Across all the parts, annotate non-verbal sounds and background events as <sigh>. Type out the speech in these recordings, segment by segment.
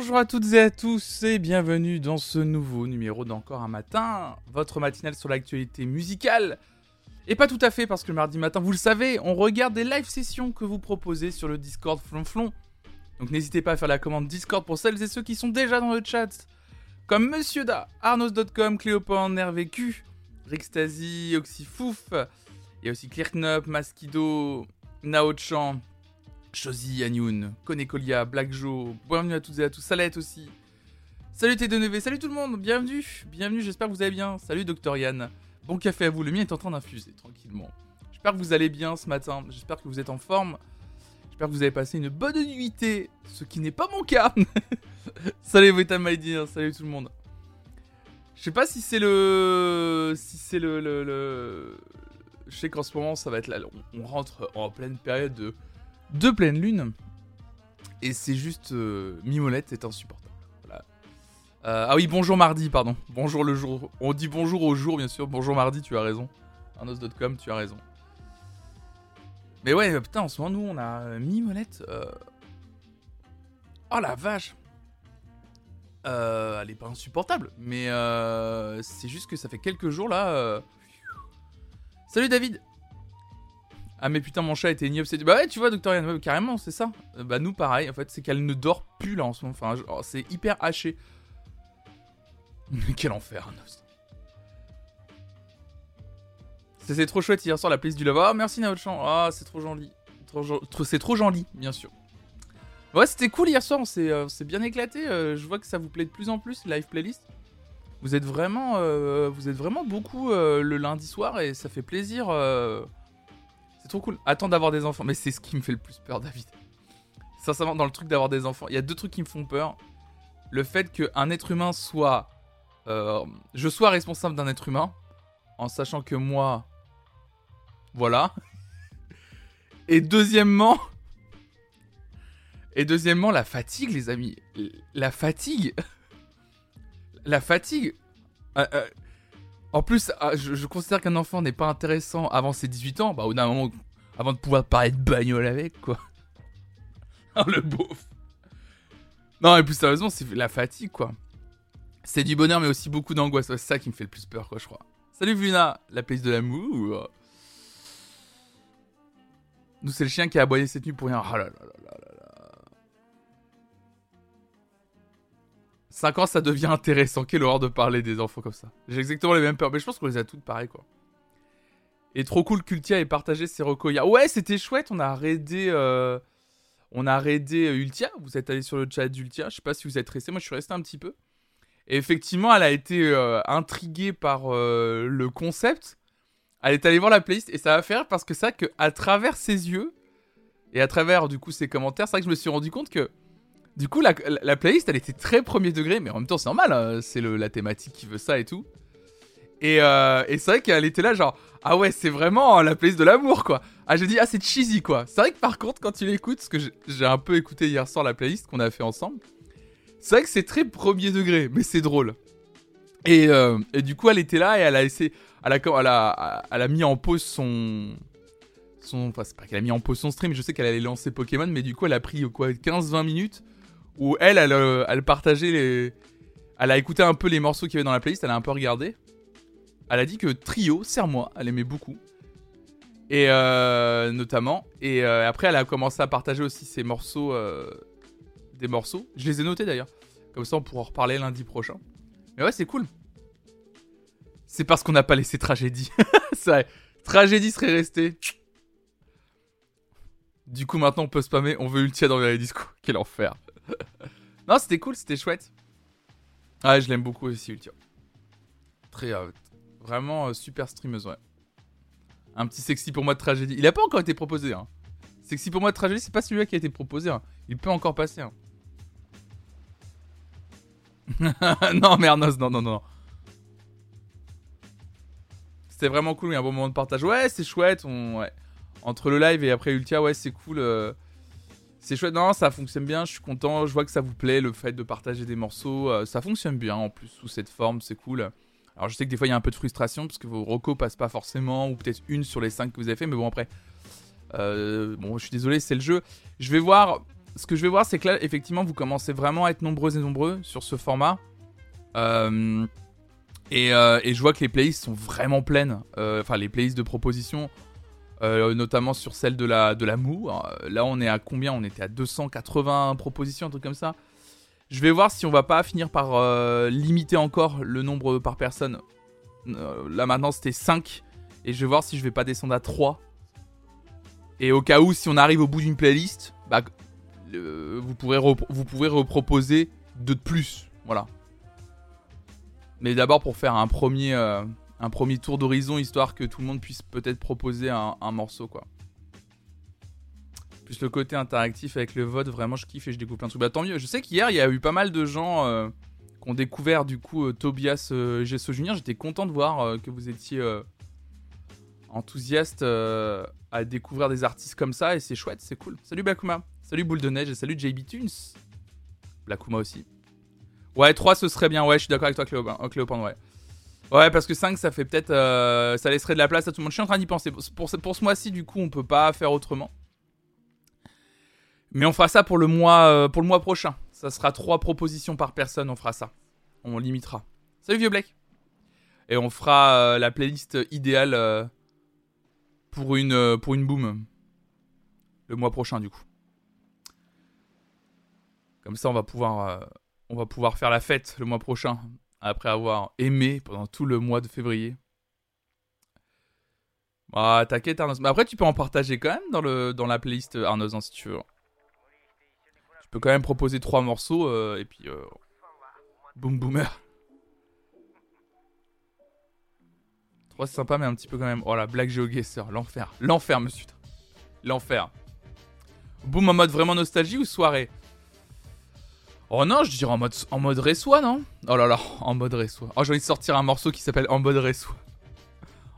Bonjour à toutes et à tous et bienvenue dans ce nouveau numéro d'Encore un matin, votre matinale sur l'actualité musicale. Et pas tout à fait parce que le mardi matin, vous le savez, on regarde des live sessions que vous proposez sur le Discord Flonflon. Donc n'hésitez pas à faire la commande Discord pour celles et ceux qui sont déjà dans le chat. Comme Monsieur Da, Arnos.com, Cléopan, RVQ, Rixtasy, Oxyfouf. Il y a aussi Clearknup, Maskido, Naochan, Chosy, Anyoun, Konekolia, Black Joe, bienvenue à toutes et à tous, Salette aussi. Salut T2NV, salut tout le monde, bienvenue, bienvenue, j'espère que vous allez bien. Salut Docteur Yann, bon café à vous, le mien est en train d'infuser tranquillement. J'espère que vous allez bien ce matin, j'espère que vous êtes en forme. J'espère que vous avez passé une bonne nuitée, ce qui n'est pas mon cas. <laughs> salut Dear, salut tout le monde. Je sais pas si c'est le... Si c'est le... Je sais qu'en ce moment ça va être là, on rentre en pleine période de de pleine lune. Et c'est juste. Euh, Mimolette c'est insupportable. Euh, ah oui, bonjour mardi, pardon. Bonjour le jour. On dit bonjour au jour, bien sûr. Bonjour mardi, tu as raison. Arnos.com, tu as raison. Mais ouais, putain, en ce moment, nous, on a euh, Mimolette. Oh la vache! elle est pas insupportable, mais c'est juste que ça fait quelques jours là. Salut David! Ah mais putain mon chat était ignoble. Bah ouais tu vois Docteur Yann, carrément c'est ça. Euh, bah nous pareil en fait c'est qu'elle ne dort plus là en ce moment. Enfin oh, c'est hyper haché. <laughs> Mais quel enfer C'est trop chouette hier soir la playlist du lava. Ah merci Naotchan. Ah c'est trop gentil. c'est trop gentil bien sûr. Ouais c'était cool hier soir, on s'est euh, bien éclaté. Euh, je vois que ça vous plaît de plus en plus live playlist. Vous êtes vraiment, vous êtes vraiment beaucoup le lundi soir et ça fait plaisir trop cool. Attends d'avoir des enfants. Mais c'est ce qui me fait le plus peur, David. Sincèrement, dans le truc d'avoir des enfants, il y a deux trucs qui me font peur. Le fait qu'un être humain soit. Euh, je sois responsable d'un être humain, en sachant que moi. Voilà. <laughs> Et deuxièmement. Et deuxièmement, la fatigue, les amis. La fatigue. La fatigue. Euh, euh, en plus, ah, je, considère qu'un enfant n'est pas intéressant avant ses 18 ans, bah au d'un moment, avant de pouvoir parler de bagnole avec, quoi. oh, <laughs> le beauf. Non, et plus sérieusement, c'est la fatigue, quoi. C'est du bonheur, mais aussi beaucoup d'angoisse. c'est ça qui me fait le plus peur, quoi, je crois. Salut Vuna, la place de l'amour. Nous, c'est le chien qui a aboyé cette nuit pour rien. Oh là là là là. 5 ans, ça devient intéressant. Quelle horreur de parler des enfants comme ça. J'ai exactement les mêmes peurs, mais je pense qu'on les a toutes pareilles, quoi. Et trop cool, Cultia ait partagé ses recos Ouais, c'était chouette, on a raidé... Euh, on a raidé euh, Ultia, vous êtes allé sur le chat d'Ultia, je sais pas si vous êtes resté, moi je suis resté un petit peu. Et effectivement, elle a été euh, intriguée par le concept. Elle est allée voir la playlist et ça va faire parce que ça, que à travers ses yeux et à travers du coup ses commentaires, c'est vrai que je me suis rendu compte que du coup, la, playlist, elle était très premier degré, mais en même temps, c'est normal, hein, c'est la thématique qui veut ça et tout. Euh, et, c'est vrai qu'elle était là, genre, ah ouais, c'est vraiment la playlist de l'amour, quoi. Ah, j'ai dit, ah, c'est cheesy, quoi. C'est vrai que par contre, quand tu l'écoutes, parce que j'ai un peu écouté hier soir la playlist qu'on a fait ensemble, c'est vrai que c'est très premier degré, mais c'est drôle. Et, euh, du coup, elle était là et elle a essayé, elle a mis en pause son, son, enfin, c'est pas qu'elle a mis en pause son stream, je sais qu'elle allait lancer Pokémon, mais du coup, elle a pris quoi, 15-20 minutes où elle, euh, elle, partageait les. Elle a écouté un peu les morceaux qu'il y avait dans la playlist, elle a un peu regardé. Elle a dit que Trio, Serre-moi, elle aimait beaucoup. Et euh, notamment. Et euh, après, elle a commencé à partager aussi ses morceaux. des morceaux. Je les ai notés d'ailleurs. Comme ça, on pourra en reparler lundi prochain. Mais ouais, c'est cool. C'est parce qu'on n'a pas laissé Tragédie. <laughs> vrai. Tragédie serait restée. Du coup, maintenant, on peut spammer. On veut Ultia dans les discours. <laughs> Quel enfer. <laughs> non, c'était cool, c'était chouette. Ah, je l'aime beaucoup aussi, Ultia. Très. Euh, vraiment euh, super streameuse, ouais. Un petit sexy pour moi de tragédie. Il a pas encore été proposé, hein. Sexy pour moi de tragédie, c'est pas celui-là qui a été proposé. Hein. Il peut encore passer. Hein. <laughs> non, Mernos, non, non, non. C'était vraiment cool, il un bon moment de partage. Ouais, c'est chouette. On... Ouais. Entre le live et après Ultia, ouais, c'est cool. Euh, c'est chouette, non, ça fonctionne bien, je suis content, je vois que ça vous plaît, le fait de partager des morceaux, euh, ça fonctionne bien en plus sous cette forme, c'est cool. Alors je sais que des fois il y a un peu de frustration parce que vos recos passent pas forcément, ou peut-être une sur les cinq que vous avez fait, mais bon après, euh, bon je suis désolé, c'est le jeu. Je vais voir, ce que je vais voir, c'est que là, effectivement, vous commencez vraiment à être nombreux et nombreux sur ce format. Et, je vois que les playlists sont vraiment pleines. Enfin, les playlists de propositions, notamment sur celle de la, de la Mou. Là, on est à combien? On était à 280 propositions, un truc comme ça. Je vais voir si on va pas finir par limiter encore le nombre par personne. là, maintenant, c'était 5. Et je vais voir si je vais pas descendre à 3. Et au cas où, si on arrive au bout d'une playlist, bah, vous, pourrez vous pouvez reproposer de plus. Voilà. Mais d'abord pour faire un premier, euh, un premier tour d'horizon, histoire que tout le monde puisse peut-être proposer un, morceau, quoi. Plus le côté interactif avec le vote, vraiment je kiffe et je découvre plein de trucs. Bah tant mieux, je sais qu'hier il y a eu pas mal de gens euh, qui ont découvert du coup euh, Tobias Gesso Junior. J'étais content de voir que vous étiez enthousiaste à découvrir des artistes comme ça et c'est chouette, c'est cool. Salut Blakuma, salut Boule de Neige et salut JB Tunes. Blakuma aussi. Ouais, 3 ce serait bien, ouais, je suis d'accord avec toi Cléopin, ouais. Ouais, parce que 5 ça fait peut-être... Euh, ça laisserait de la place à tout le monde. Je suis en train d'y penser. Pour, ce mois-ci, du coup, on peut pas faire autrement. Mais on fera ça pour le mois, euh, prochain. Ça sera 3 propositions par personne, on fera ça. On limitera. Salut vieux Blake. Et on fera euh, la playlist idéale pour une, pour une boom. Le mois prochain, du coup. Comme ça, on va pouvoir, on va pouvoir faire la fête le mois prochain. Après avoir aimé pendant tout le mois de février. Ah, t'inquiète, Arnaud. Mais après, tu peux en partager quand même dans, la playlist Arnaud, hein, si tu veux. Tu peux quand même proposer trois morceaux euh, et puis. boom boomer. c'est sympa, mais un petit peu quand même. Oh la Black GeoGuessr, l'enfer. L'enfer, monsieur. L'enfer. Boom en mode vraiment nostalgie ou soirée? Oh non, je dirais en mode, en mode non? Oh là là, en mode réçois. Oh, j'ai envie de sortir un morceau qui s'appelle En mode réçois.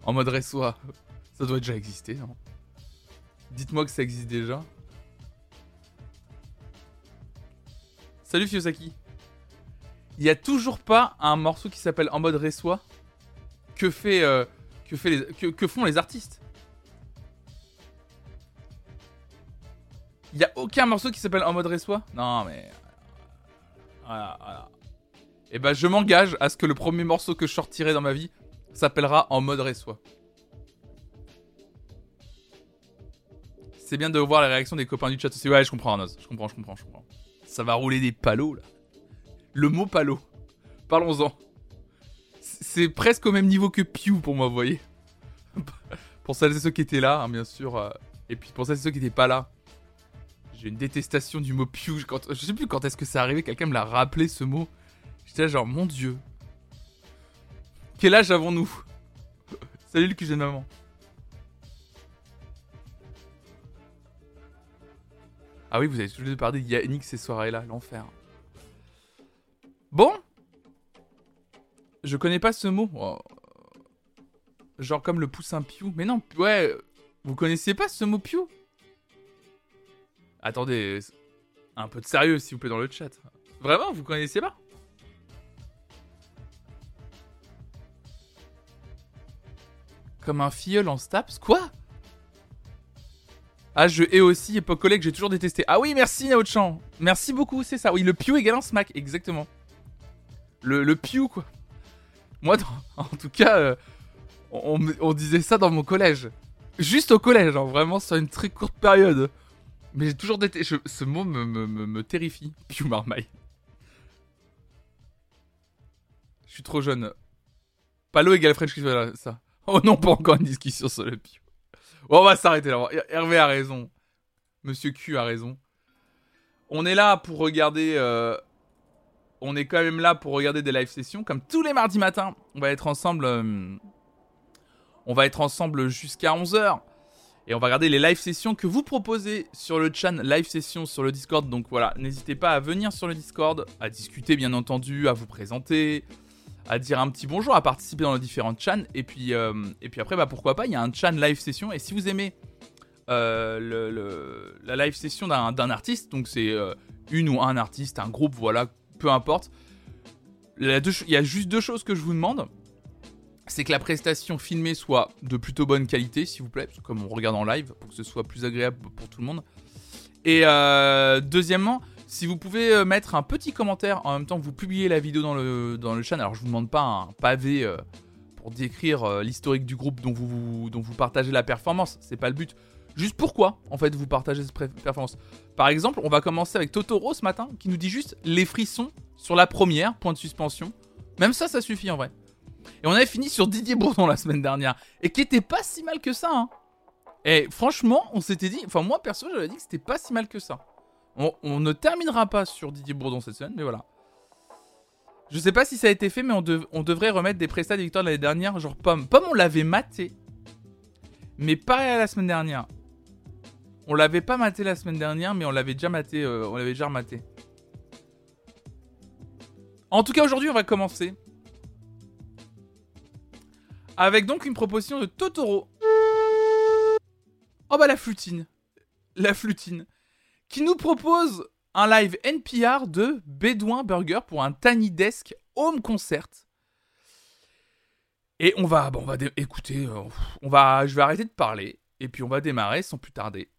En mode réçois. Ça doit déjà exister, non? Dites-moi que ça existe déjà. Salut Fiosaki. Il y a toujours pas un morceau qui s'appelle En mode réçois que fait, euh, que, fait que, font les artistes? Il y a aucun morceau qui s'appelle En mode réçois Non, mais. Voilà, voilà. Et eh ben, je m'engage à ce que le premier morceau que je sortirai dans ma vie s'appellera En mode réçois. C'est bien de voir la réaction des copains du chat aussi. Ouais, je comprends, Arnoz. Je comprends, je comprends, je comprends. Ça va rouler des palos, là. Le mot palo. Parlons-en c'est presque au même niveau que Pew pour moi, vous voyez. <laughs> pour celles et ceux qui étaient là, hein, bien sûr. Euh, et puis pour celles et ceux qui n'étaient pas là. J'ai une détestation du mot Pew. je sais plus quand est-ce que c'est arrivé, quelqu'un me l'a rappelé ce mot. J'étais là genre, mon dieu. Quel âge avons-nous? <laughs> Salut le QG maman. Ah oui, vous avez deux parlé de Yannick ces soirées-là, l'enfer. Bon, je connais pas ce mot. Oh. Genre comme le poussin piou. Mais non, ouais. Vous connaissez pas ce mot piou? Attendez. Un peu de sérieux, s'il vous plaît, dans le chat. Vraiment, vous connaissez pas? Comme un filleul en staps? Quoi? Ah, je hais aussi époque collègue, j'ai toujours détesté. Ah oui, merci Naochan. Merci beaucoup, c'est ça. Oui, le piou égale un smack, exactement. Le, le piou, quoi. Moi, <laughs> en tout cas, euh, on, disait ça dans mon collège. Juste au collège, hein, vraiment sur une très courte période. Mais j'ai toujours détesté. Ce mot me, me, me, terrifie. <laughs> Pew marmaille. Je suis trop jeune. Palo égale French Kiss, voilà ça. Oh non, pas encore une discussion sur le Pew. on va s'arrêter là. Hervé a raison. Monsieur Q a raison. On est là pour regarder euh, on est quand même là pour regarder des live sessions. Comme tous les mardis matins, on va être ensemble. Euh, on va être ensemble jusqu'à 11h. Et on va regarder les live sessions que vous proposez sur le chan live session sur le Discord. Donc voilà, n'hésitez pas à venir sur le Discord, à discuter bien entendu, à vous présenter, à dire un petit bonjour, à participer dans les différentes chans. Et puis, euh, et puis après, bah, pourquoi pas, il y a un chan live session. Et si vous aimez euh, la live session d'un artiste, donc c'est une ou un artiste, un groupe, voilà, peu importe. Il y a juste deux choses que je vous demande. C'est que la prestation filmée soit de plutôt bonne qualité, s'il vous plaît, comme on regarde en live, pour que ce soit plus agréable pour tout le monde. Et euh, deuxièmement, si vous pouvez euh, mettre un petit commentaire en même temps que vous publiez la vidéo dans le, dans le channel, alors je vous demande pas un pavé euh, pour décrire l'historique du groupe dont vous, dont vous partagez la performance, c'est pas le but. Juste pourquoi, en fait, vous partagez cette performance? Par exemple, on va commencer avec Totoro ce matin, qui nous dit juste les frissons sur la première, point de suspension. Même ça, ça suffit en vrai. Et on avait fini sur Didier Bourdon la semaine dernière, et qui était pas si mal que ça, hein. Et franchement, on s'était dit, enfin moi perso, j'avais dit que c'était pas si mal que ça. On, ne terminera pas sur Didier Bourdon cette semaine, mais voilà. Je sais pas si ça a été fait, mais on, dev- on devrait remettre des prestats des victoires de l'année dernière, genre Pomme. Pomme, on l'avait maté. Mais à la semaine dernière. On l'avait pas maté la semaine dernière, mais on l'avait déjà maté. euh, on l'avait déjà rematé. En tout cas, aujourd'hui, on va commencer. Avec donc une proposition de Totoro. Oh bah la flutine. La flutine. Qui nous propose un live NPR de Bédouin Burger pour un Tiny Desk Home Concert. Et on va, bon, on va écouter, euh, on va, je vais arrêter de parler et puis on va démarrer sans plus tarder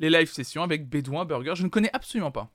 les live sessions avec Bédouin Burger. Je ne connais absolument pas.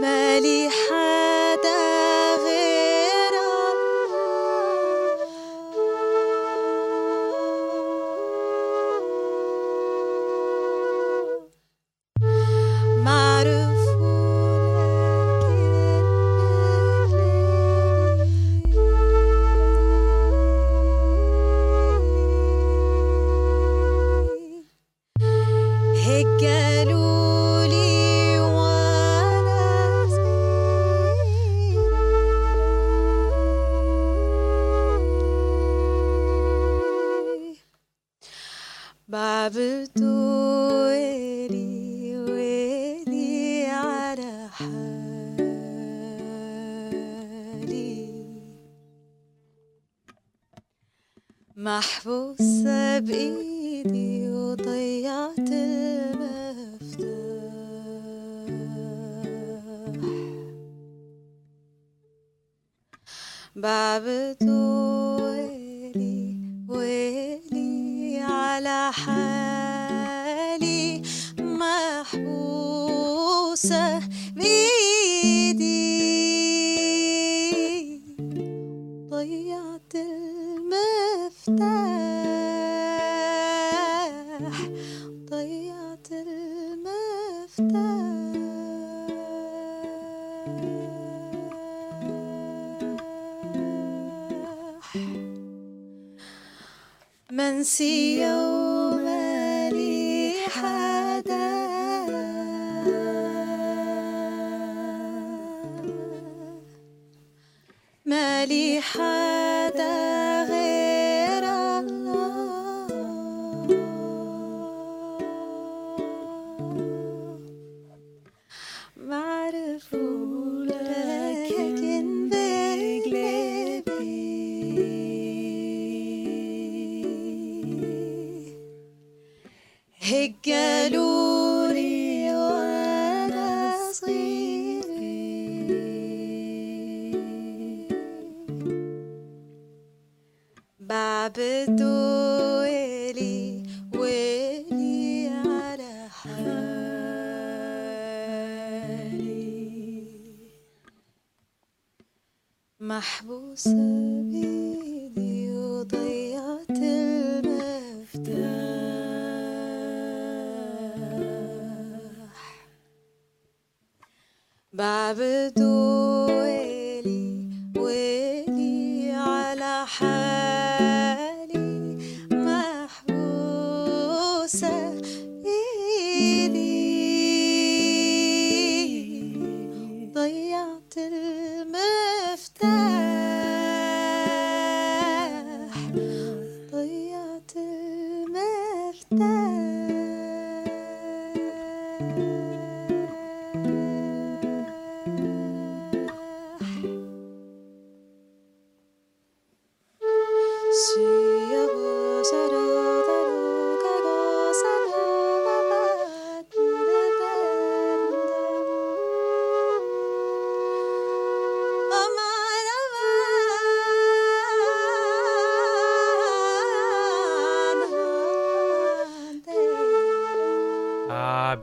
مالي حال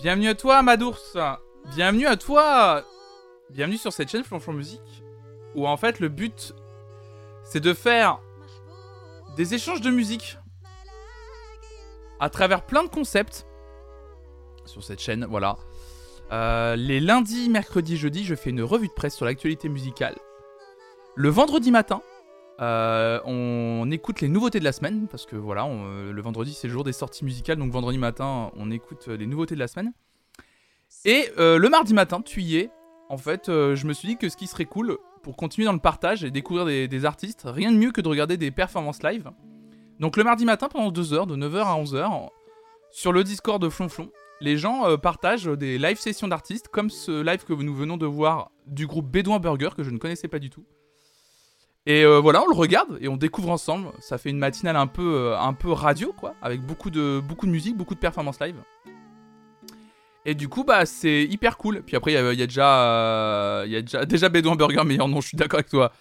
bienvenue à toi, Madours. Bienvenue à toi. Bienvenue sur cette chaîne Flonflon Musique, où en fait le but, c'est de faire des échanges de musique à travers plein de concepts sur cette chaîne. Voilà. Euh, les lundis, mercredis, jeudis, je fais une revue de presse sur l'actualité musicale. Le vendredi matin, euh, on écoute les nouveautés de la semaine parce que voilà, le vendredi c'est le jour des sorties musicales, donc vendredi matin on écoute euh, les nouveautés de la semaine. Et euh, le mardi matin, tu y es. En fait, je me suis dit que ce qui serait cool pour continuer dans le partage et découvrir des, artistes, rien de mieux que de regarder des performances live. Donc le mardi matin pendant 2 heures, de 9h à 11h, sur le Discord de Flonflon, les gens partagent des live sessions d'artistes, comme ce live que nous venons de voir du groupe Bédouin Burger, que je ne connaissais pas du tout. Et euh, voilà, on le regarde et on découvre ensemble. Ça fait une matinale un peu, euh, un peu radio, quoi, avec beaucoup de, beaucoup de musique, beaucoup de performances live. Et du coup, bah, c'est hyper cool. Puis après, il y, a- déjà, euh, il déjà, déjà Bédouin Burger meilleur nom. Je suis d'accord avec toi.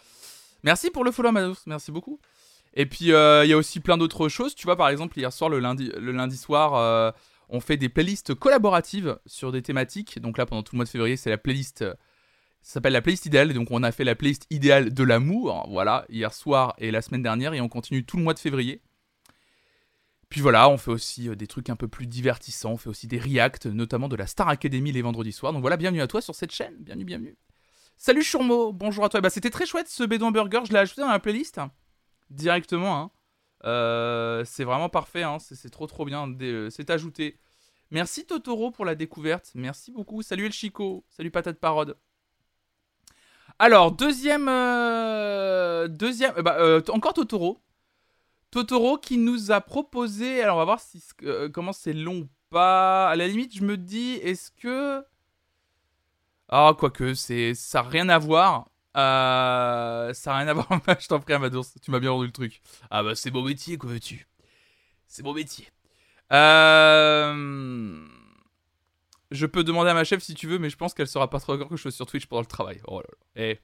Merci pour le follow, Amados. Merci beaucoup. Et puis, il y a aussi plein d'autres choses. Tu vois, par exemple, hier soir, le lundi, le lundi soir, on fait des playlists collaboratives sur des thématiques. Donc là, pendant tout le mois de février, c'est la playlist. Ça s'appelle la playlist idéale. Et donc, on a fait la playlist idéale de l'amour. Voilà, hier soir et la semaine dernière. Et on continue tout le mois de février. Puis voilà, on fait aussi euh, des trucs un peu plus divertissants. On fait aussi des reacts, notamment de la Star Academy les vendredis soirs. Donc voilà, bienvenue à toi sur cette chaîne. Bienvenue, bienvenue. Salut Chourmo, bonjour à toi. Bah, c'était très chouette ce bédouin burger. Je l'ai ajouté dans la playlist directement. hein. Euh, c'est vraiment parfait. hein. C'est trop trop bien. Euh, C'est ajouté. Merci Totoro pour la découverte. Merci beaucoup. Salut El Chico. Salut Patate Parode. Alors, deuxième. euh, deuxième. bah, euh, encore Totoro. Totoro qui nous a proposé. Alors, on va voir si, euh, comment c'est long ou pas. À la limite, je me dis, est-ce que. Ah, quoique, ça n'a rien à voir. Euh, ça n'a rien à <laughs> voir. je t'en prie, Amadours, tu m'as bien rendu le truc. Ah, bah, c'est mon métier, quoi veux-tu? C'est mon métier. Euh. Je peux demander à ma chef si tu veux, mais je pense qu'elle sera pas trop d'accord que je sois sur Twitch pendant le travail. Oh là là. Eh.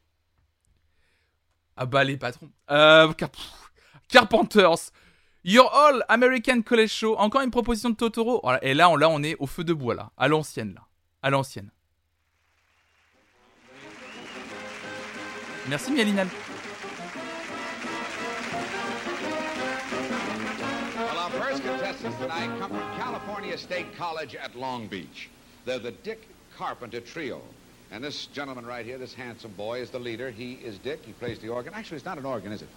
Ah bah les patrons. Euh, Carpenters. Your All American College Show. Encore une proposition de Totoro. Et là on, là, on est au feu de bois, là. À l'ancienne, là. À l'ancienne. Merci, Mialinal. Well, our first contestants tonight come from California State College at Long Beach. They're the Dick Carpenter Trio. And this gentleman right here, this handsome boy, is the leader. He is Dick. He plays the organ. Actually, it's not an organ, is it?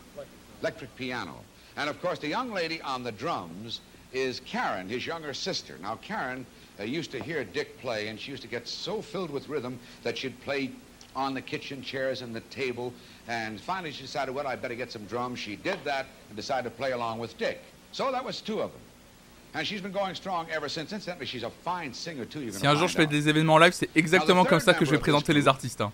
Electric piano. And of course, the young lady on the drums is Karen, his younger sister. Now, Karen uh, used to hear Dick play, and she used to get so filled with rhythm that she'd play on the kitchen chairs and the table. And finally, she decided, well, I better get some drums. She did that and decided to play along with Dick. So that was two of them. Si un jour je fais des événements live, c'est exactement comme ça que je vais présenter les artistes. hein.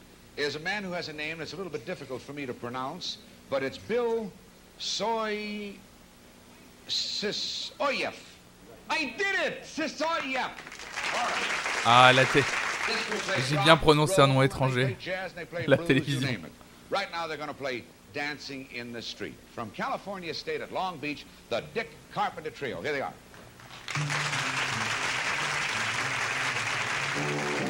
Ah, la play J'ai bien prononcé un nom étranger. La télévision. Dancing in the Street. From California State at Long Beach, the Dick Carpenter Trio. Here they are. Thank you.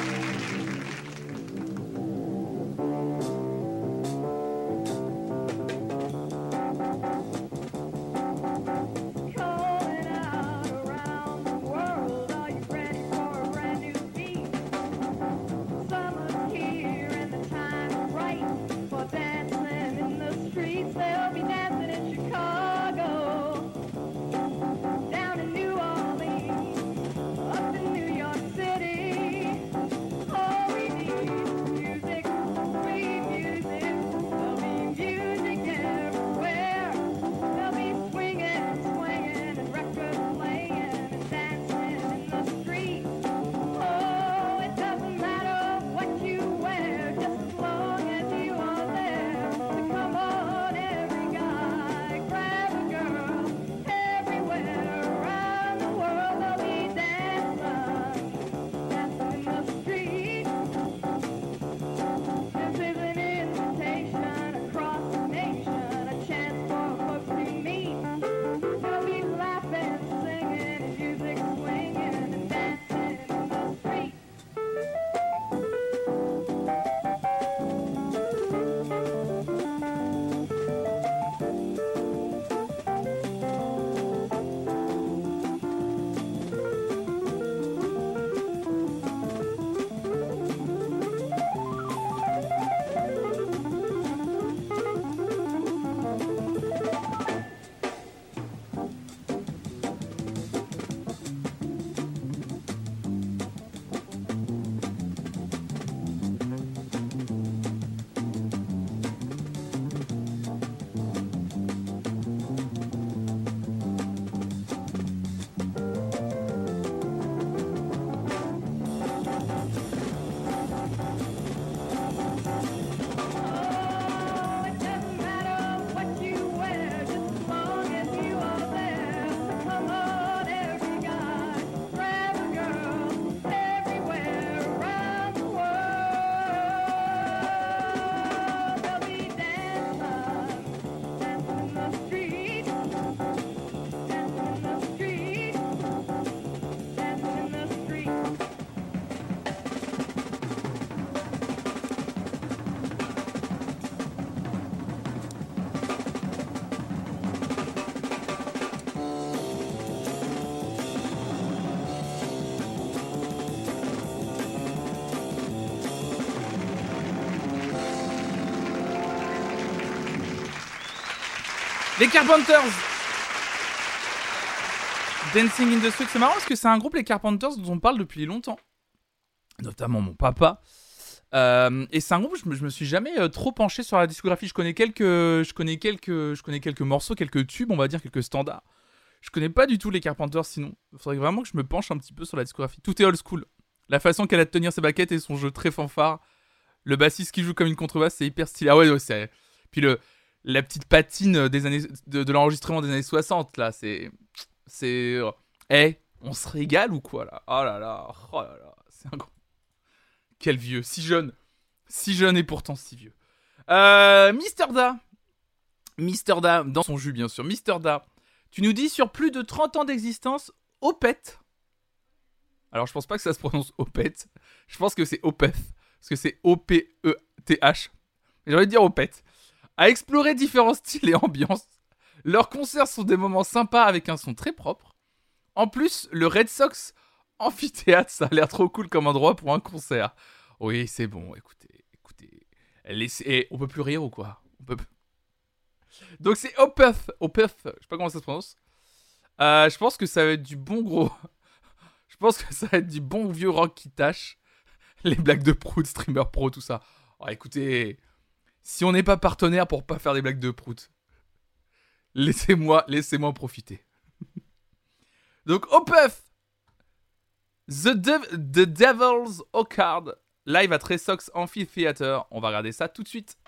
Les Carpenters Dancing in the Street, c'est marrant parce que c'est un groupe, les Carpenters, dont on parle depuis longtemps. Notamment mon papa. Euh, et c'est un groupe, je me, me suis jamais euh, trop penché sur la discographie. Je connais quelques, je connais quelques, je connais quelques morceaux, quelques tubes, on va dire, quelques standards. Je connais pas du tout les Carpenters sinon. Il faudrait vraiment que je me penche un petit peu sur la discographie. Tout est old school. La façon qu'elle a de tenir ses baquettes et son jeu très fanfare. Le bassiste qui joue comme une contrebasse, c'est hyper stylé. Ah ouais, ouais, c'est. Puis le, la petite patine des années, de, l'enregistrement des années 60, là, c'est. C'est. Eh, on se régale ou quoi, là? Oh là là, oh là là, c'est un gros. Quel vieux, si jeune. Si jeune et pourtant si vieux. Euh, Mister Da. Mister Da, dans son jus, bien sûr. Mister Da, tu nous dis sur plus de 30 ans d'existence, Opeth. Alors, je pense pas que ça se prononce Opeth. Je pense que c'est Opeth. Parce que c'est O-P-E-T-H. J'ai envie de dire Opeth. À explorer différents styles et ambiances. Leurs concerts sont des moments sympas avec un son très propre. En plus, le Red Sox amphithéâtre, ça a l'air trop cool comme endroit pour un concert. Oui, c'est bon, écoutez, écoutez. Eh, on peut plus rire ou quoi? Donc c'est Opeth, Opeth, je sais pas comment ça se prononce. Euh, je pense que ça va être du bon gros. <laughs> je pense que ça va être du bon vieux rock qui tâche. Les blagues de prout, streamer pro, tout ça. Oh, écoutez, si on n'est pas partenaire pour pas faire des blagues de prout, laissez-moi, laissez-moi profiter. Donc The, Dev- The Devil's Orchard, live à Tresox Amphitheater. On va regarder ça tout de suite.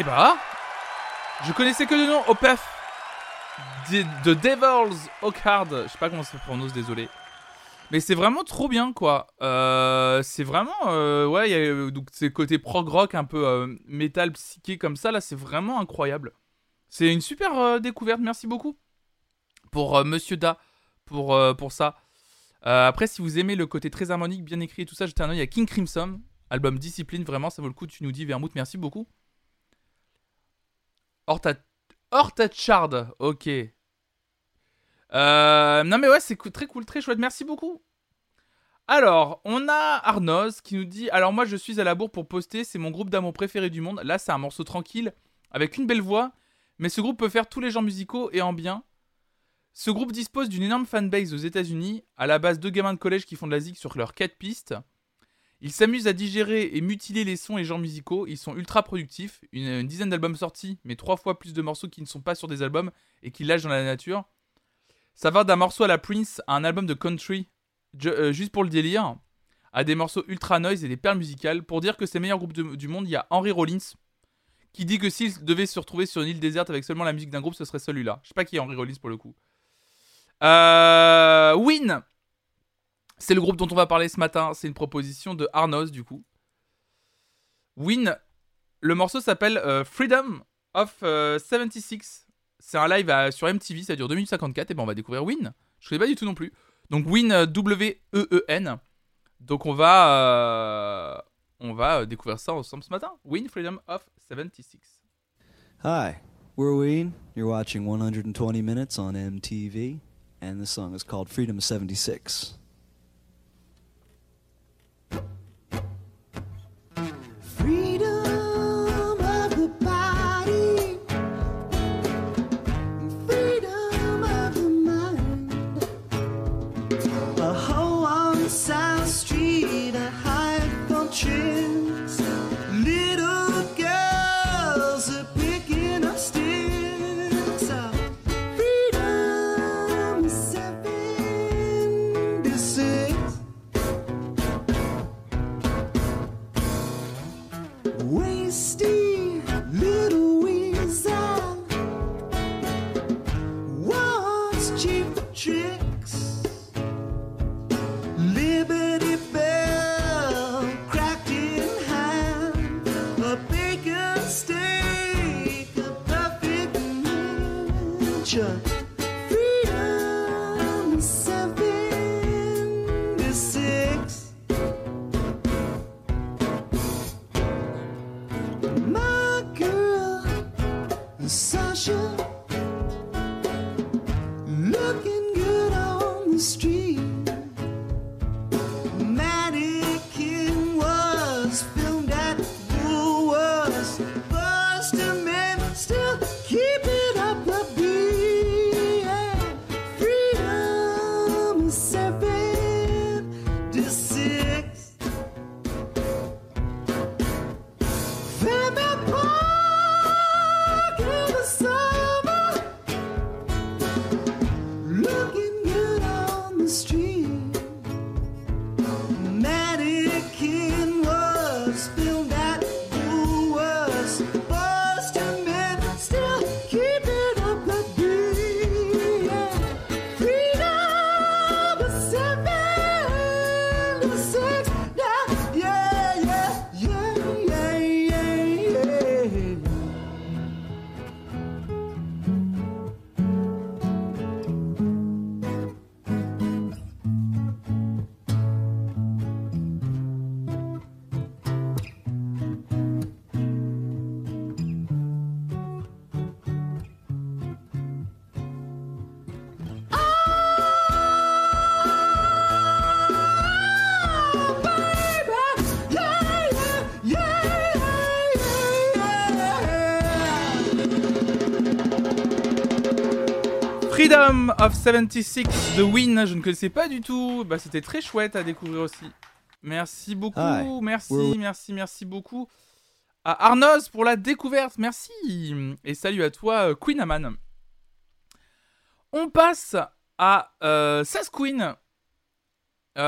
Et bah, je connaissais que le nom Opeth de de Devil's Oakhard. Je sais pas comment ça se prononce, désolé. Mais c'est vraiment trop bien, quoi. Euh, c'est vraiment, euh, ouais, y a euh, donc ces côtés prog rock un peu euh, métal psyché comme ça là, c'est vraiment incroyable. C'est une super euh, découverte. Merci beaucoup pour Monsieur Da pour pour ça. Après, si vous aimez le côté très harmonique, bien écrit et tout ça, jetez un œil à King Crimson, album Discipline. Vraiment, ça vaut le coup. Tu nous dis Vermouth, merci beaucoup. Horta Hortachard, ok. Euh, non mais ouais, c'est très cool, très chouette. Merci beaucoup. Alors, on a Arnoz qui nous dit Alors, moi, je suis à la bourre pour poster. C'est mon groupe d'amour préféré du monde. Là, c'est un morceau tranquille, avec une belle voix. Mais ce groupe peut faire tous les genres musicaux et en bien. Ce groupe dispose d'une énorme fanbase aux États-Unis, à la base deux gamins de collège qui font de la zig sur leurs 4 pistes. Ils s'amusent à digérer et mutiler les sons et genres musicaux. Ils sont ultra productifs. Une, dizaine d'albums sortis, mais trois fois plus de morceaux qui ne sont pas sur des albums et qui lâchent dans la nature. Ça va d'un morceau à la Prince à un album de country, euh, juste pour le délire, à des morceaux ultra noise et des perles musicales. Pour dire que c'est le meilleur groupe du monde, il y a Henry Rollins qui dit que s'il devait se retrouver sur une île déserte avec seulement la musique d'un groupe, ce serait celui-là. Je sais pas qui est Henry Rollins pour le coup. Euh, Win, c'est le groupe dont on va parler ce matin. C'est une proposition de Arnos du coup. Win, le morceau s'appelle euh, Freedom of euh, 76. C'est un live sur MTV, ça dure 2 minutes 54. Et ben on va découvrir Win. Je connais pas du tout non plus. Donc Win euh, W-E-E-N. Donc on va, euh, on va euh, découvrir ça ensemble ce matin. Win Freedom of 76. Hi, we're Ween. You're watching 120 Minutes on MTV, and this song is called Freedom 76. This of 76 de Win, je ne connaissais pas du tout. Bah, c'était très chouette à découvrir aussi. Merci beaucoup, Hi. merci, merci, merci beaucoup à Arnoz pour la découverte, merci. Et salut à toi, euh, Queen Aman. On passe à euh, Sas Queen. euh,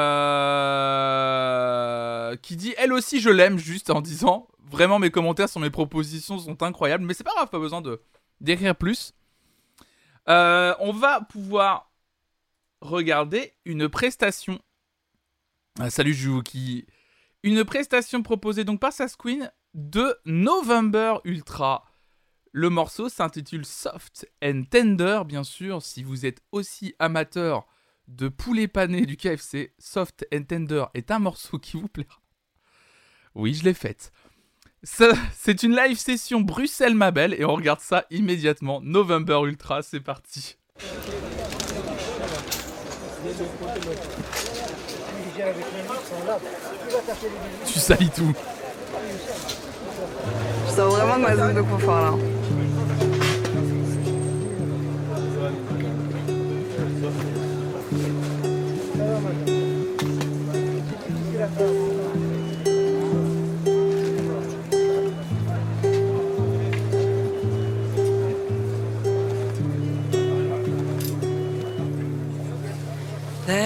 qui dit elle aussi je l'aime juste en disant vraiment mes commentaires sur mes propositions sont incroyables mais c'est pas grave pas besoin de d'écrire plus. Euh, on va pouvoir regarder une prestation. Ah, salut Juki. Une prestation proposée donc par Sasqueen de November Ultra. Le morceau s'intitule Soft and Tender, bien sûr. Si vous êtes aussi amateur de poulet pané du KFC, Soft and Tender est un morceau qui vous plaira. Oui, je l'ai faite. C'est une live session Bruxelles Mabel et on regarde ça immédiatement. November Ultra, c'est parti. Tu salis tout. Je sors vraiment de ma zone de confort là.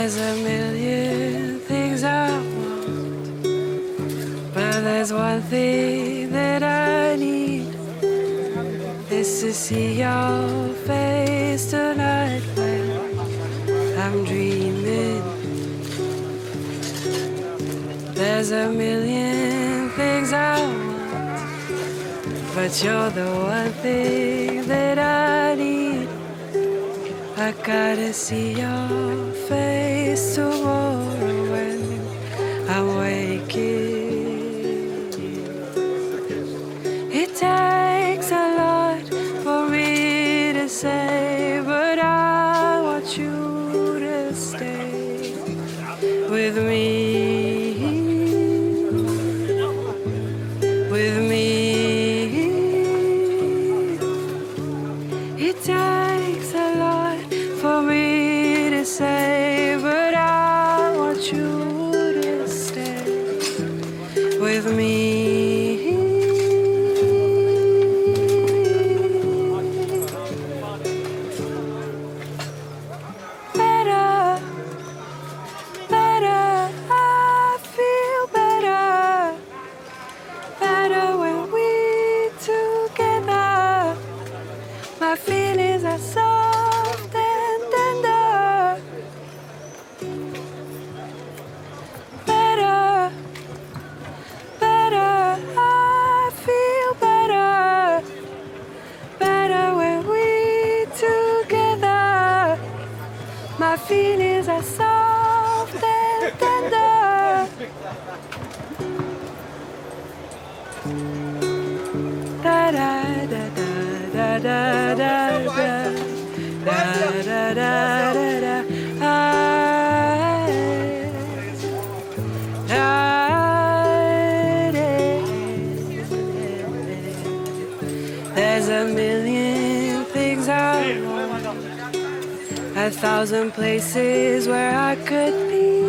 There's a million things I want, but there's one thing that I need. Is to see your face tonight when I'm dreaming. There's a million things I want, but you're the one thing that I need. I gotta see your face tomorrow when I'm waking. civilização. Thousand places where I could be.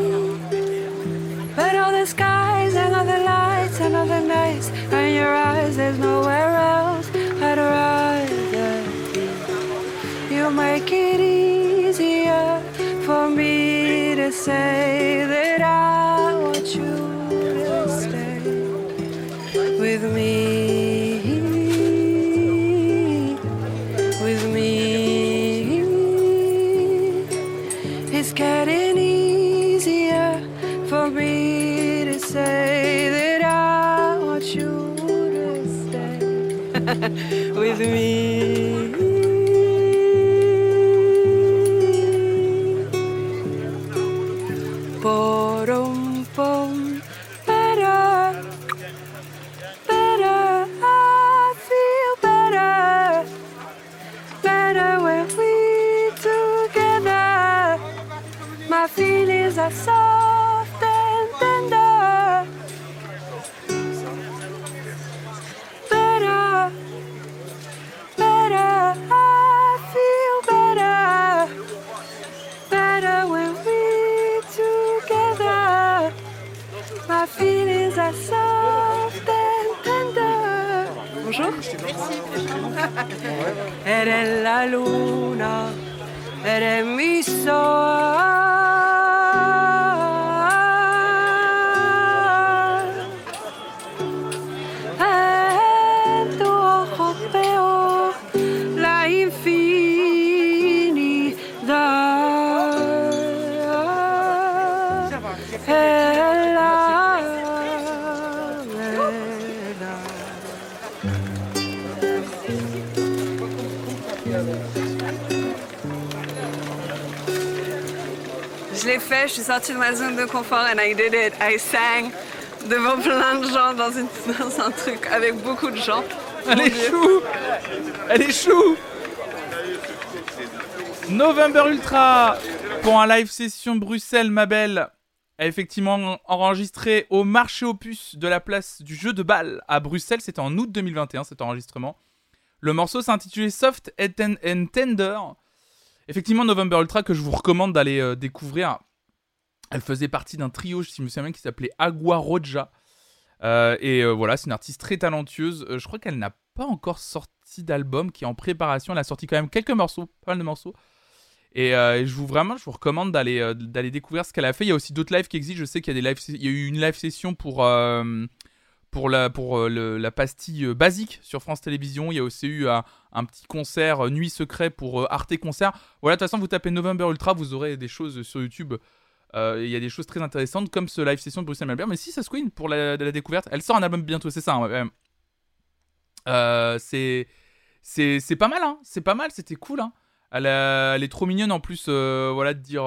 But all the skies and all the lights and all the nights and your eyes, there's nowhere else I'd rather be. You make it easier for me to say that Eres la luna, eres mi sol. Je suis sortie de ma zone de confort and I did it. I sang devant plein de gens dans, une- <laughs> dans un truc avec beaucoup de gens. Elle est chou Elle est chou November Ultra pour un live session Bruxelles, ma belle. A effectivement enregistré au marché opus de la place du jeu de balle à Bruxelles. C'était en août 2021 cet enregistrement. Le morceau s'intitulait Soft and Tender. Effectivement, November Ultra que je vous recommande d'aller euh, découvrir. Elle faisait partie d'un trio, si je me souviens qui s'appelait Agua Roja. Euh, et euh, voilà, c'est une artiste très talentueuse. Euh, je crois qu'elle n'a pas encore sorti d'album, qui est en préparation. Elle a sorti quand même quelques morceaux, pas mal de morceaux. Et je vous vraiment, je vous recommande d'aller d'aller découvrir ce qu'elle a fait. Il y a aussi d'autres lives qui existent. Je sais qu'il y a des lives, il y a eu une live session pour pour la pour la pastille basique sur France Télévisions. Il y a aussi eu un, un petit concert nuit secret pour Arte Concert. Voilà, de toute façon, vous tapez November Ultra, vous aurez des choses sur YouTube. Euh, Il y a des choses très intéressantes comme ce live session de Bruxelles Melbourne. Mais si ça se queen pour la, découverte, elle sort un album bientôt, c'est ça. hein. Euh, c'est pas mal, hein. C'est pas mal, c'était cool, hein. Elle, est trop mignonne en plus, euh, voilà, de dire,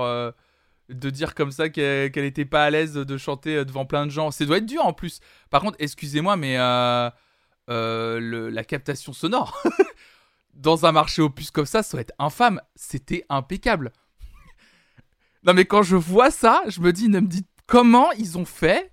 de dire comme ça qu'elle qu'elle était pas à l'aise de chanter devant plein de gens. Ça doit être dur en plus. Par contre, excusez-moi, mais la captation sonore <laughs> dans un marché opus comme ça, ça doit être infâme. C'était impeccable. Non mais quand je vois ça, je me dis, ne me dites comment ils ont fait.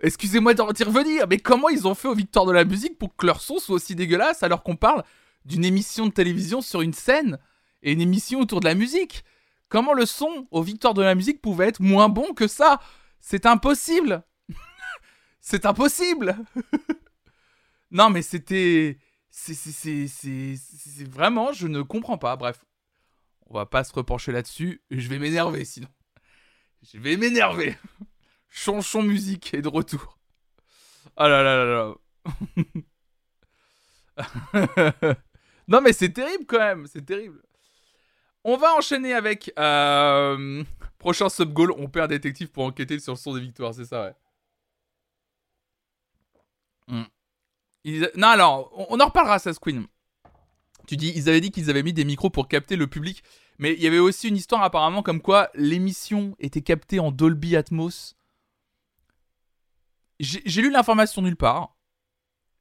Excusez-moi d'en d'y revenir, mais comment ils ont fait aux Victoires de la musique pour que leur son soit aussi dégueulasse alors qu'on parle d'une émission de télévision sur une scène et une émission autour de la musique? Comment le son aux Victoires de la musique pouvait être moins bon que ça? C'est impossible <laughs> C'est impossible <laughs> Non mais c'était... C'est vraiment... Je ne comprends pas. Bref. On va pas se repencher là-dessus. Je vais m'énerver sinon. Je vais m'énerver Chanchon musique est de retour. Oh là là là là. <laughs> non mais c'est terrible quand même, c'est terrible. On va enchaîner avec euh, prochain sub goal. On perd détective pour enquêter sur le son des victoires, c'est ça ouais. Hmm. Non alors, on, on en reparlera ça, Queen. Tu dis, ils avaient dit qu'ils avaient mis des micros pour capter le public, mais il y avait aussi une histoire apparemment comme quoi l'émission était captée en Dolby Atmos. J'ai lu l'information nulle part.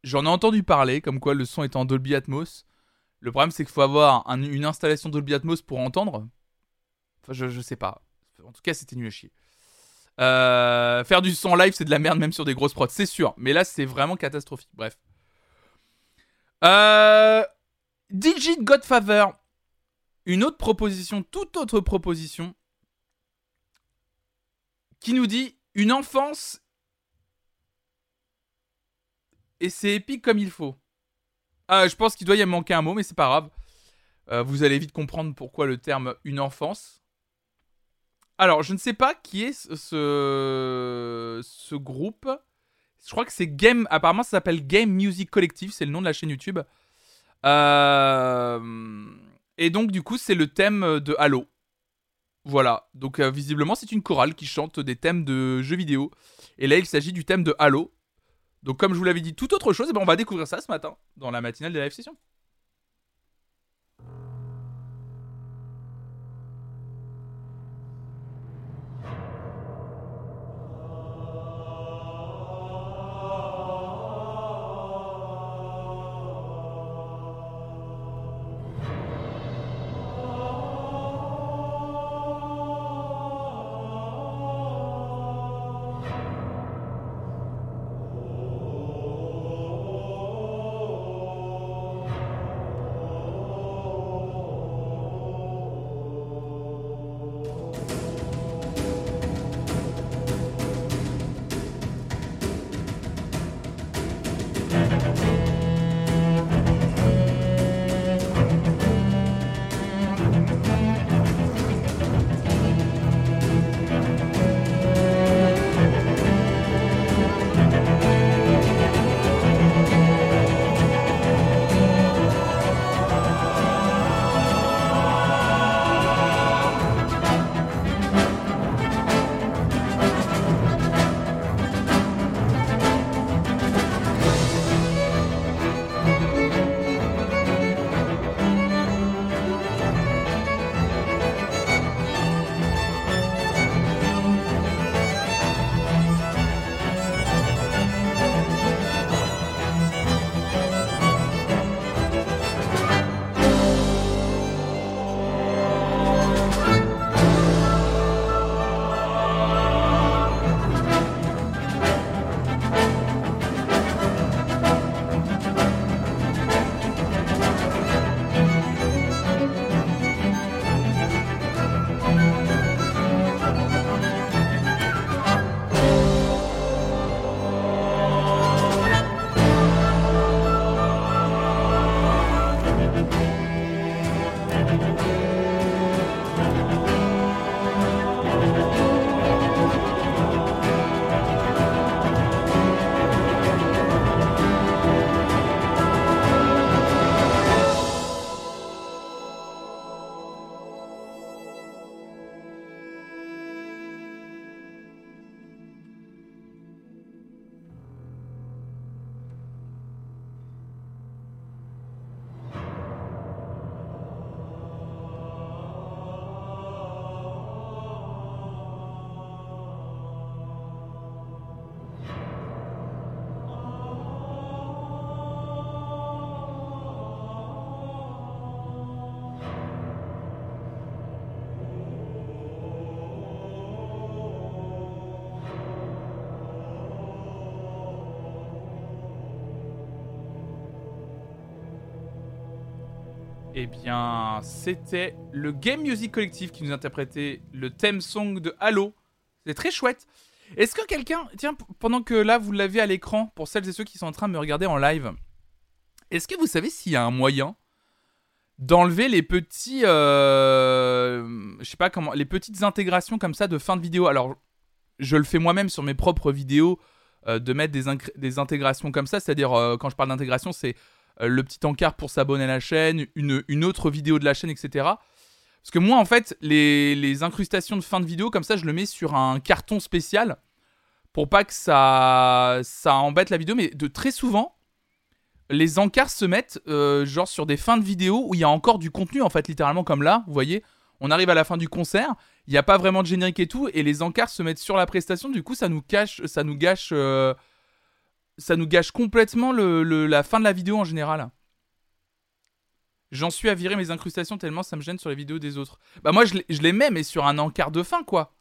J'en ai entendu parler, comme quoi le son est en Dolby Atmos. Le problème, c'est qu'il faut avoir un- une installation Dolby Atmos pour entendre. Enfin, je, je sais pas. En tout cas, c'était nul à chier. Euh, faire du son live, c'est de la merde, même sur des grosses prods, c'est sûr. Mais là, c'est vraiment catastrophique. Bref. Euh, Digit Godfather. Une autre proposition, toute autre proposition, qui nous dit une enfance et c'est épique comme il faut. Ah, je pense qu'il doit y manquer un mot, mais c'est pas grave. Euh, vous allez vite comprendre pourquoi le terme une enfance. Alors, je ne sais pas qui est ce, ce, groupe. Je crois que c'est Game. Apparemment, ça s'appelle Game Music Collective. C'est le nom de la chaîne YouTube. Euh, et donc, du coup, c'est le thème de Halo. Voilà. Donc, euh, visiblement, c'est une chorale qui chante des thèmes de jeux vidéo. Et là, il s'agit du thème de Halo. Donc, comme je vous l'avais dit, toute autre chose, eh ben, on va découvrir ça ce matin dans la matinale de la live Eh bien, c'était le Game Music Collective qui nous interprétait le thème song de Halo. C'est très chouette. Est-ce que quelqu'un, tiens, pendant que là vous l'avez à l'écran, pour celles et ceux qui sont en train de me regarder en live, est-ce que vous savez s'il y a un moyen d'enlever les petits, euh, je sais pas comment, les petites intégrations comme ça de fin de vidéo? Alors, je le fais moi-même sur mes propres vidéos, euh, de mettre des, intégrations comme ça, c'est-à-dire euh, quand je parle d'intégration, c'est le petit encart pour s'abonner à la chaîne, une, autre vidéo de la chaîne, etc. Parce que moi, en fait, les, les incrustations de fin de vidéo, comme ça, je le mets sur un carton spécial pour pas que ça, ça embête la vidéo. Mais de très souvent, les encarts se mettent euh, genre sur des fins de vidéo où il y a encore du contenu, en fait, littéralement comme là, vous voyez. On arrive à la fin du concert, il n'y a pas vraiment de générique et tout, et les encarts se mettent sur la prestation. Du coup, ça nous cache, ça nous gâche, euh, ça nous gâche complètement la fin de la vidéo en général. J'en suis à virer mes incrustations tellement ça me gêne sur les vidéos des autres. Bah moi je les, mets mais sur un encart de fin quoi.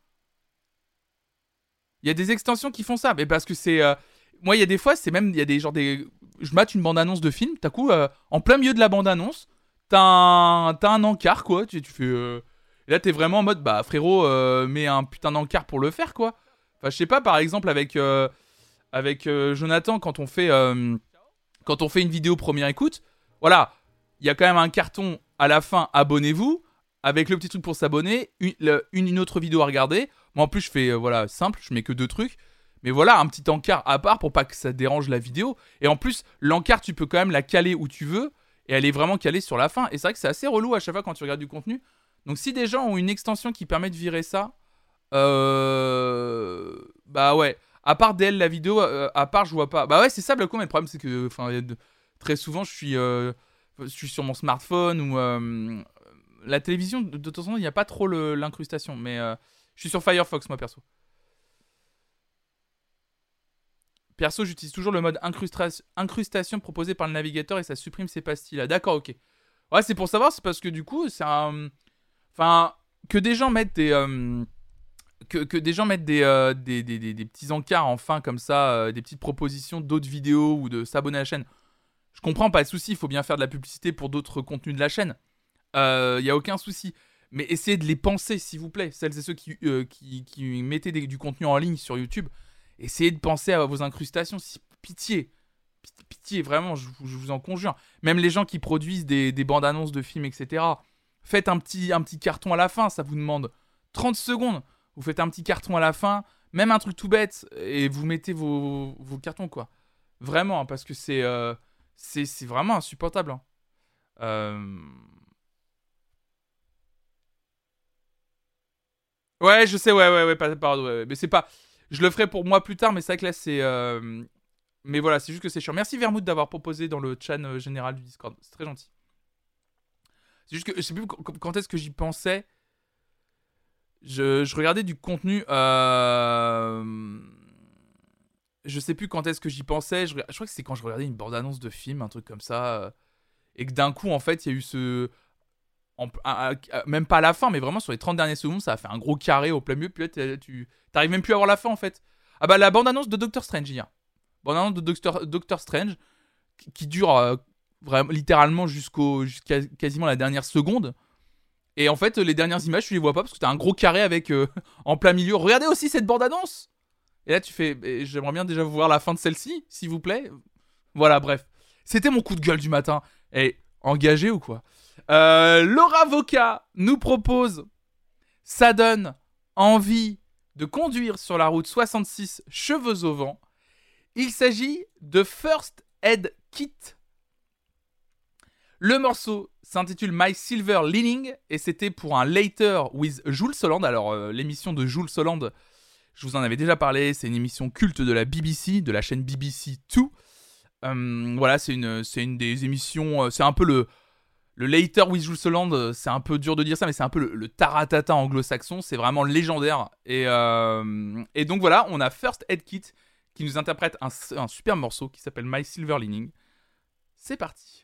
Il y a des extensions qui font ça, mais parce que c'est... euh, Moi il y a des fois c'est même... Il y a des genre des... Je mate une bande-annonce de film, t'as coup euh, en plein milieu de la bande-annonce, t'as un... t'as un encart quoi, tu, fais... euh, là t'es vraiment en mode bah frérot mets un putain d'encart pour le faire quoi. Enfin je sais pas par exemple avec... Avec euh, Jonathan quand on fait... euh, Quand on fait une vidéo première écoute, voilà, il y a quand même un carton à la fin, abonnez-vous, avec le petit truc pour s'abonner, une, autre vidéo à regarder. Moi en plus je fais euh, voilà simple, je mets que deux trucs. Mais voilà, un petit encart à part pour pas que ça dérange la vidéo. Et en plus, l'encart, tu peux quand même la caler où tu veux. Et elle est vraiment calée sur la fin. Et c'est vrai que c'est assez relou à chaque fois quand tu regardes du contenu. Donc si des gens ont une extension qui permet de virer ça, bah ouais. À part DL la vidéo, euh, à part je vois pas. Bah ouais, c'est ça Blacko, mais le problème c'est que enfin, très souvent je suis, euh, je suis sur mon smartphone ou euh, la télévision. De, en temps, il n'y a pas trop l'incrustation, mais je suis sur Firefox moi perso. Perso, j'utilise toujours le mode incrustation proposé par le navigateur et ça supprime ces pastilles là. D'accord, ok. Ouais, c'est pour savoir, c'est parce que du coup, c'est un. Enfin, que des gens mettent des. Euh, que, des gens mettent des, euh, des, petits encarts en fin comme ça, euh, des petites propositions d'autres vidéos ou de s'abonner à la chaîne. Je comprends, pas de souci, il faut bien faire de la publicité pour d'autres contenus de la chaîne. Il n'y a aucun souci. Mais essayez de les penser, s'il vous plaît. Celles et ceux qui, euh, des- du contenu en ligne sur YouTube, essayez de penser à vos incrustations. Pitié. Piti- Pitié, vraiment, je, vous- en conjure. Même les gens qui produisent des, des bandes annonces de films, etc. Faites un petit carton à la fin, ça vous demande 30 secondes. Vous faites un petit carton à la fin, même un truc tout bête, et vous mettez vos, cartons, quoi. Vraiment, hein, parce que c'est euh, c'est c'est vraiment insupportable. hein. Euh, Ouais, je sais, ouais, ouais, ouais, pas- pardon, ouais, ouais, mais c'est pas. Je le ferai pour moi plus tard, mais c'est vrai que là, c'est. euh, Mais voilà, c'est juste que c'est chiant. Merci Vermouth d'avoir proposé dans le chat général du Discord. C'est très gentil. C'est juste que je sais plus quand est-ce que j'y pensais. Je, regardais du contenu. Euh... Je sais plus quand est-ce que j'y pensais. Je, crois que c'est quand je regardais une bande-annonce de film, un truc comme ça. euh, Et que d'un coup, en fait, il y a eu ce. même pas à la fin, mais vraiment sur les 30 dernières secondes, ça a fait un gros carré au plein milieu. Puis là, tu t'arrives même plus à voir la fin, en fait. Ah bah, la bande-annonce de Doctor Strange hier. Bande-annonce de Doctor, Doctor Strange qui, qui dure euh, vraiment littéralement jusqu'au jusqu'à quasiment la dernière seconde. Et en fait, les dernières images, tu les vois pas parce que t'as un gros carré avec euh, <laughs> en plein milieu. Regardez aussi cette bande-annonce. Et là, tu fais, eh, j'aimerais bien déjà voir la fin de celle-ci, s'il vous plaît. Voilà, bref. C'était mon coup de gueule du matin. Et engagé ou quoi? Euh, Laura Voca nous propose, ça donne envie de conduire sur la route 66 cheveux au vent. Il s'agit de First Aid Kit. Le morceau s'intitule My Silver Lining et c'était pour un Later with Jules Soland. Alors, euh, l'émission de Jules Soland, je vous en avais déjà parlé, c'est une émission culte de la BBC, de la chaîne BBC 2. Euh, voilà, c'est une, une des émissions, euh, c'est un peu le, Later with Jules Soland, c'est un peu dur de dire ça, mais c'est un peu le, taratata anglo-saxon, c'est vraiment légendaire. Et, donc voilà, on a First Aid Kit qui nous interprète un, un super morceau qui s'appelle My Silver Lining. C'est parti.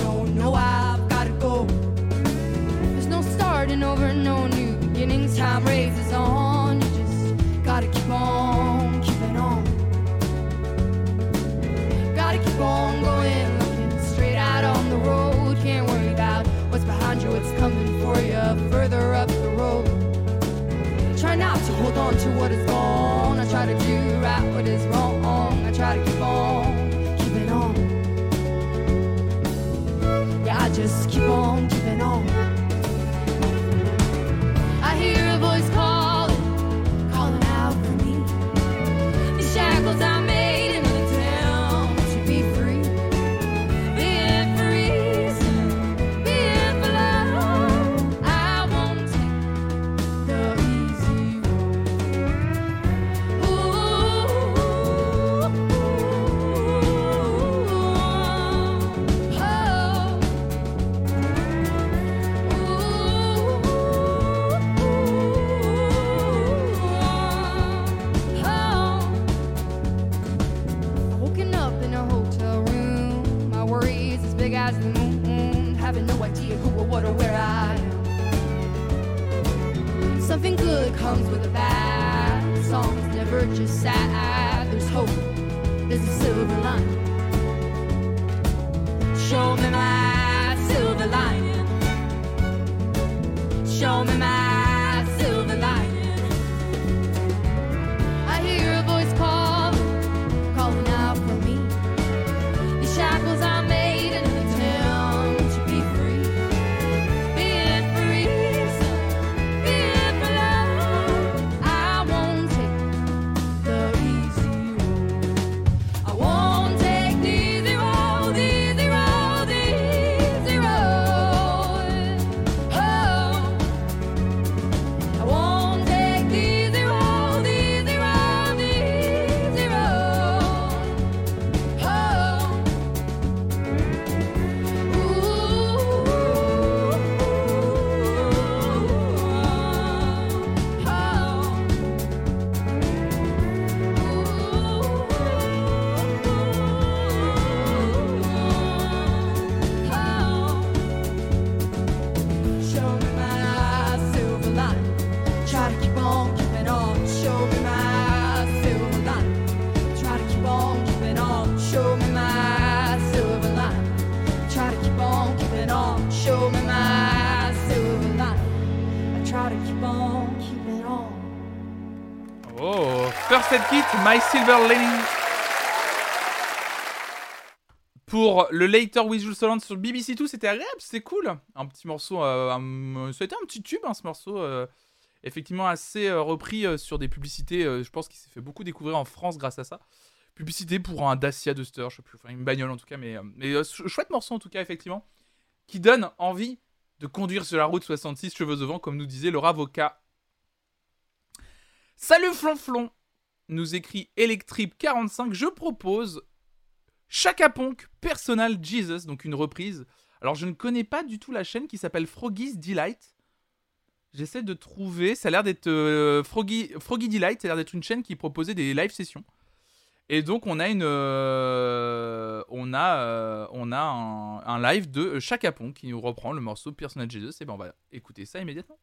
new beginnings. Time races on. You just gotta keep on keeping on. Gotta keep on going, looking straight out on the road. Can't worry about what's behind you, what's coming for you further up the road. Try not to hold on to what is gone. I try to do right what is wrong. I try to keep on keeping on. Yeah, I just keep on comes with a bad. Songs never just sad. There's hope. There's a silver lining. Show me my silver lining. Show me my Kit, My Silver Lining. Pour le Later with Jules sur BBC Two, c'était agréable, c'était cool. Un petit morceau, euh, un- c'était un petit tube, hein, ce morceau. euh, effectivement, assez euh, repris euh, sur des publicités. je pense qu'il s'est fait beaucoup découvrir en France grâce à ça. Publicité pour un Dacia Duster, je sais plus, enfin une bagnole en tout cas, mais, mais ch- chouette morceau en tout cas, effectivement, qui donne envie de conduire sur la route 66 cheveux au vent, comme nous disait Laura Voca. Salut Flonflon nous écrit Electrip45. Je propose Chaka Ponk Personal Jesus, donc une reprise. Alors je ne connais pas du tout la chaîne qui s'appelle Froggy's Delight. J'essaie de trouver. Ça a l'air d'être euh, Froggy, Froggy Delight. Ça a l'air d'être une chaîne qui proposait des live sessions. Et donc on a une, euh, on a, euh, on a un, live de Chaka Ponk qui nous reprend le morceau Personal Jesus. Et ben on va écouter ça immédiatement.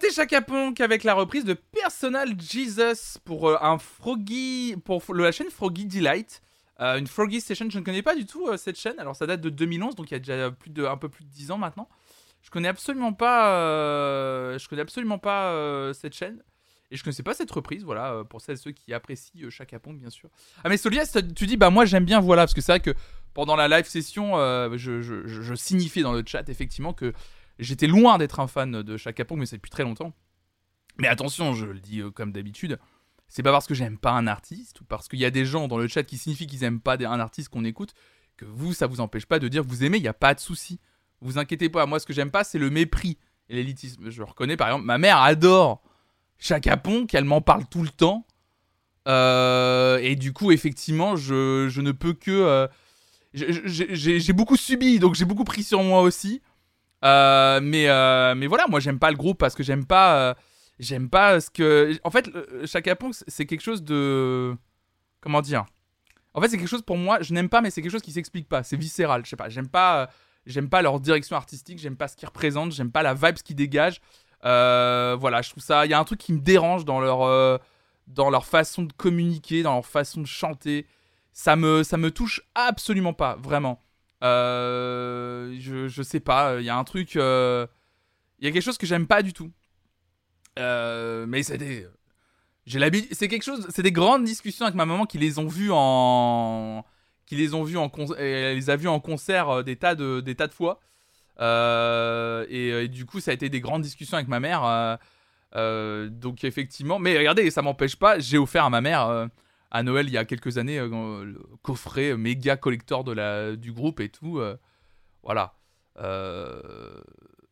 C'était Chaka Ponk avec la reprise de Personal Jesus pour euh, un Froggy pour la chaîne Froggy Delight. Euh, une Froggy Station, je ne connais pas du tout euh, cette chaîne. Alors ça date de 2011, donc il y a déjà un peu plus de 10 ans maintenant. Je connais absolument pas, je connais absolument pas cette chaîne. Et je connaissais pas cette reprise, voilà, pour celles ceux qui apprécient Chaka Ponk, bien sûr. Ah mais Solias, tu dis, bah moi j'aime bien, voilà, parce que c'est vrai que pendant la live session, je signifiais dans le chat effectivement que J'étais loin d'être un fan de Chaka Ponk, mais c'est depuis très longtemps. Mais attention, je le dis euh, comme d'habitude, c'est pas parce que j'aime pas un artiste ou parce qu'il y a des gens dans le chat qui signifient qu'ils aiment pas un artiste qu'on écoute que vous, ça vous empêche pas de dire vous aimez, il y a pas de souci. Vous inquiétez pas, moi ce que j'aime pas, c'est le mépris et l'élitisme. Je reconnais par exemple, ma mère adore Chaka Ponk, elle m'en parle tout le temps. Euh, et du coup, effectivement, je, je ne peux que. euh, j'ai beaucoup subi, donc j'ai beaucoup pris sur moi aussi. Euh, mais, euh, mais voilà, moi j'aime pas le groupe parce que j'aime pas. euh, j'aime pas ce que. En fait, Chaka Ponk, c'est quelque chose de. Comment dire? En fait, c'est quelque chose pour moi, je n'aime pas, mais c'est quelque chose qui s'explique pas. C'est viscéral, je sais pas. J'aime pas, pas leur direction artistique, j'aime pas ce qu'ils représentent, j'aime pas la vibe qu'ils dégagent. Voilà, je trouve ça. Il y a un truc qui me dérange dans leur, dans leur façon de communiquer, dans leur façon de chanter. Ça me, ça me touche absolument pas, vraiment. Euh, je, sais pas, il y a un truc. euh, Il y a quelque chose que j'aime pas du tout. Euh, mais c'est des. J'ai l'habitude. C'est quelque chose. C'est des grandes discussions avec ma maman qui les ont vus en. Qui les ont vus en con- Elle les a vus en concert des tas de, des tas de fois. Et, du coup, ça a été des grandes discussions avec ma mère. donc, effectivement. Mais regardez, ça m'empêche pas. J'ai offert à ma mère. À Noël il y a quelques années euh, le coffret méga collector de la, du groupe et tout. euh, voilà. Euh...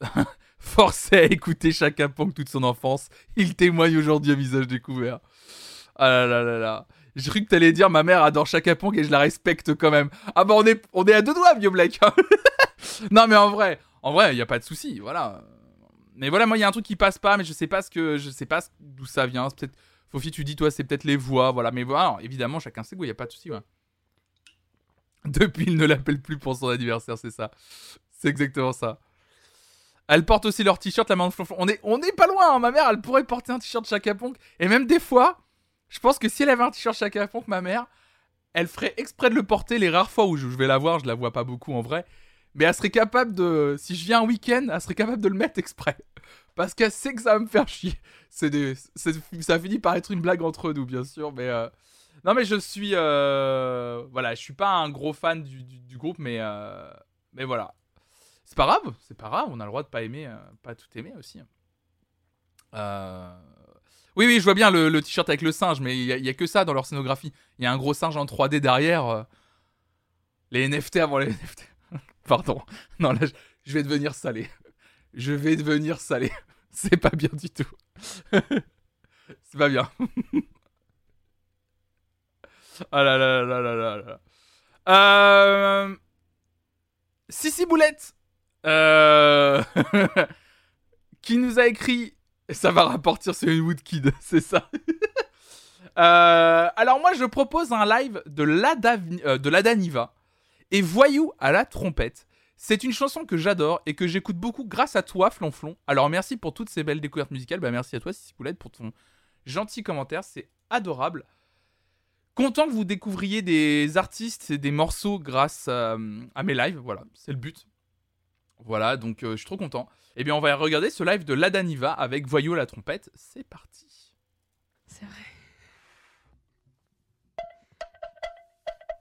<laughs> Forcé à écouter Chaka Ponk toute son enfance. Il témoigne aujourd'hui à visage découvert. Ah là là là là. J'ai cru que t'allais dire ma mère adore Chaka Ponk et je la respecte quand même. Ah bah on est, on est à deux doigts, vieux Black. <laughs> non mais en vrai, en vrai, il y a pas de souci, voilà. Mais voilà, moi il y a un truc qui passe pas, mais je sais pas ce que, je sais pas d'où ça vient. Peut-être, Fofi, tu dis toi, c'est peut-être les voix, voilà. Mais voilà, évidemment, chacun ses goûts, il y a pas de souci. <laughs> Depuis, il ne l'appelle plus pour son anniversaire, c'est ça. C'est exactement ça. Elles portent aussi leur t-shirt, la main de flonflon. On est, pas loin, hein. ma mère, elle pourrait porter un t-shirt Chaka Ponk. Et même des fois, je pense que si elle avait un t-shirt Chaka Ponk, ma mère, elle ferait exprès de le porter les rares fois où je vais la voir, je la vois pas beaucoup en vrai. Mais elle serait capable de. Si je viens un week-end, elle serait capable de le mettre exprès. Parce qu'elle sait que ça va me faire chier. C'est des, ça finit par être une blague entre nous, bien sûr. Mais. euh, Non, mais je suis. euh, Voilà, je suis pas un gros fan du, groupe, mais. euh, Mais voilà. C'est pas grave, c'est pas grave, on a le droit de pas aimer, pas tout aimer aussi. Euh, Oui, oui, je vois bien le, t-shirt avec le singe, mais il y, a- que ça dans leur scénographie. Il y a un gros singe en 3D derrière. Les NFT avant les NFT. <laughs> Pardon. Non, là, je vais devenir salé. Je vais devenir salé. <laughs> C'est pas bien du tout. <laughs> C'est pas bien. <laughs> ah là là là là là là. Euh... Sissi Boulette euh... qui nous a écrit ça va rapporter sur une Woodkid, c'est ça. Euh, alors moi je propose un live de Lada, euh, de Lada Niva et Voyou à la trompette. C'est une chanson que j'adore et que j'écoute beaucoup grâce à toi Flonflon. Alors merci pour toutes ces belles découvertes musicales. Bah merci à toi Sissi Boulette pour ton gentil commentaire, c'est adorable. Content que vous découvriez des artistes et des morceaux grâce à, à mes lives, voilà, c'est le but. Voilà, donc euh, je suis trop content. Eh bien, on va regarder ce live de Ladaniva avec Voyou la trompette. C'est parti. C'est vrai.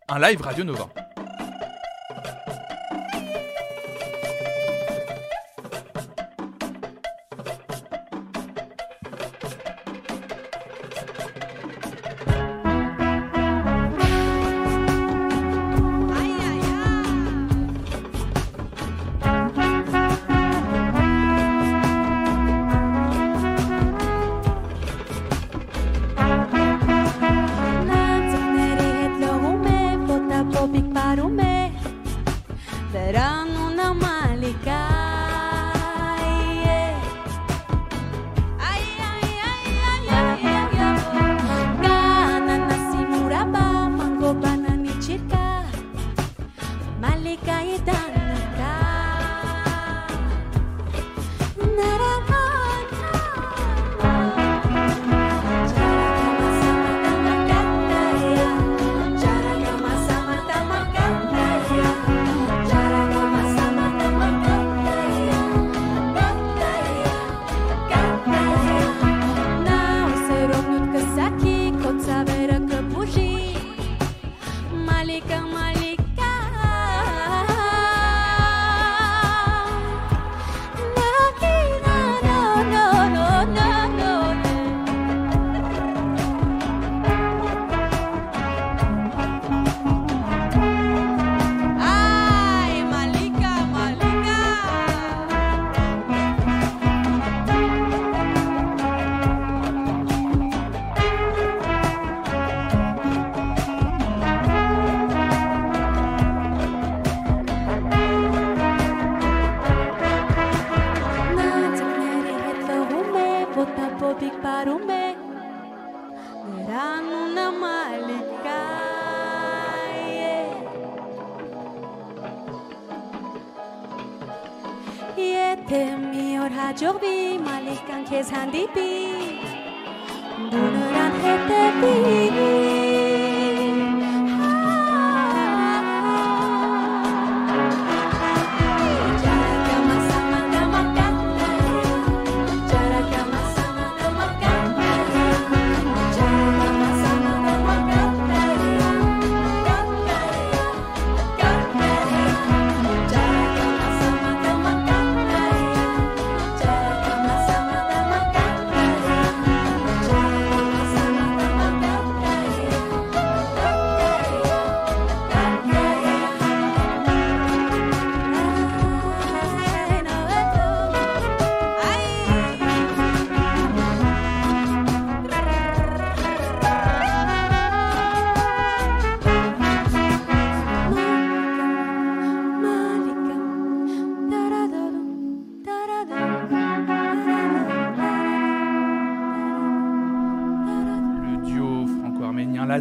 Un live Radio Nova. me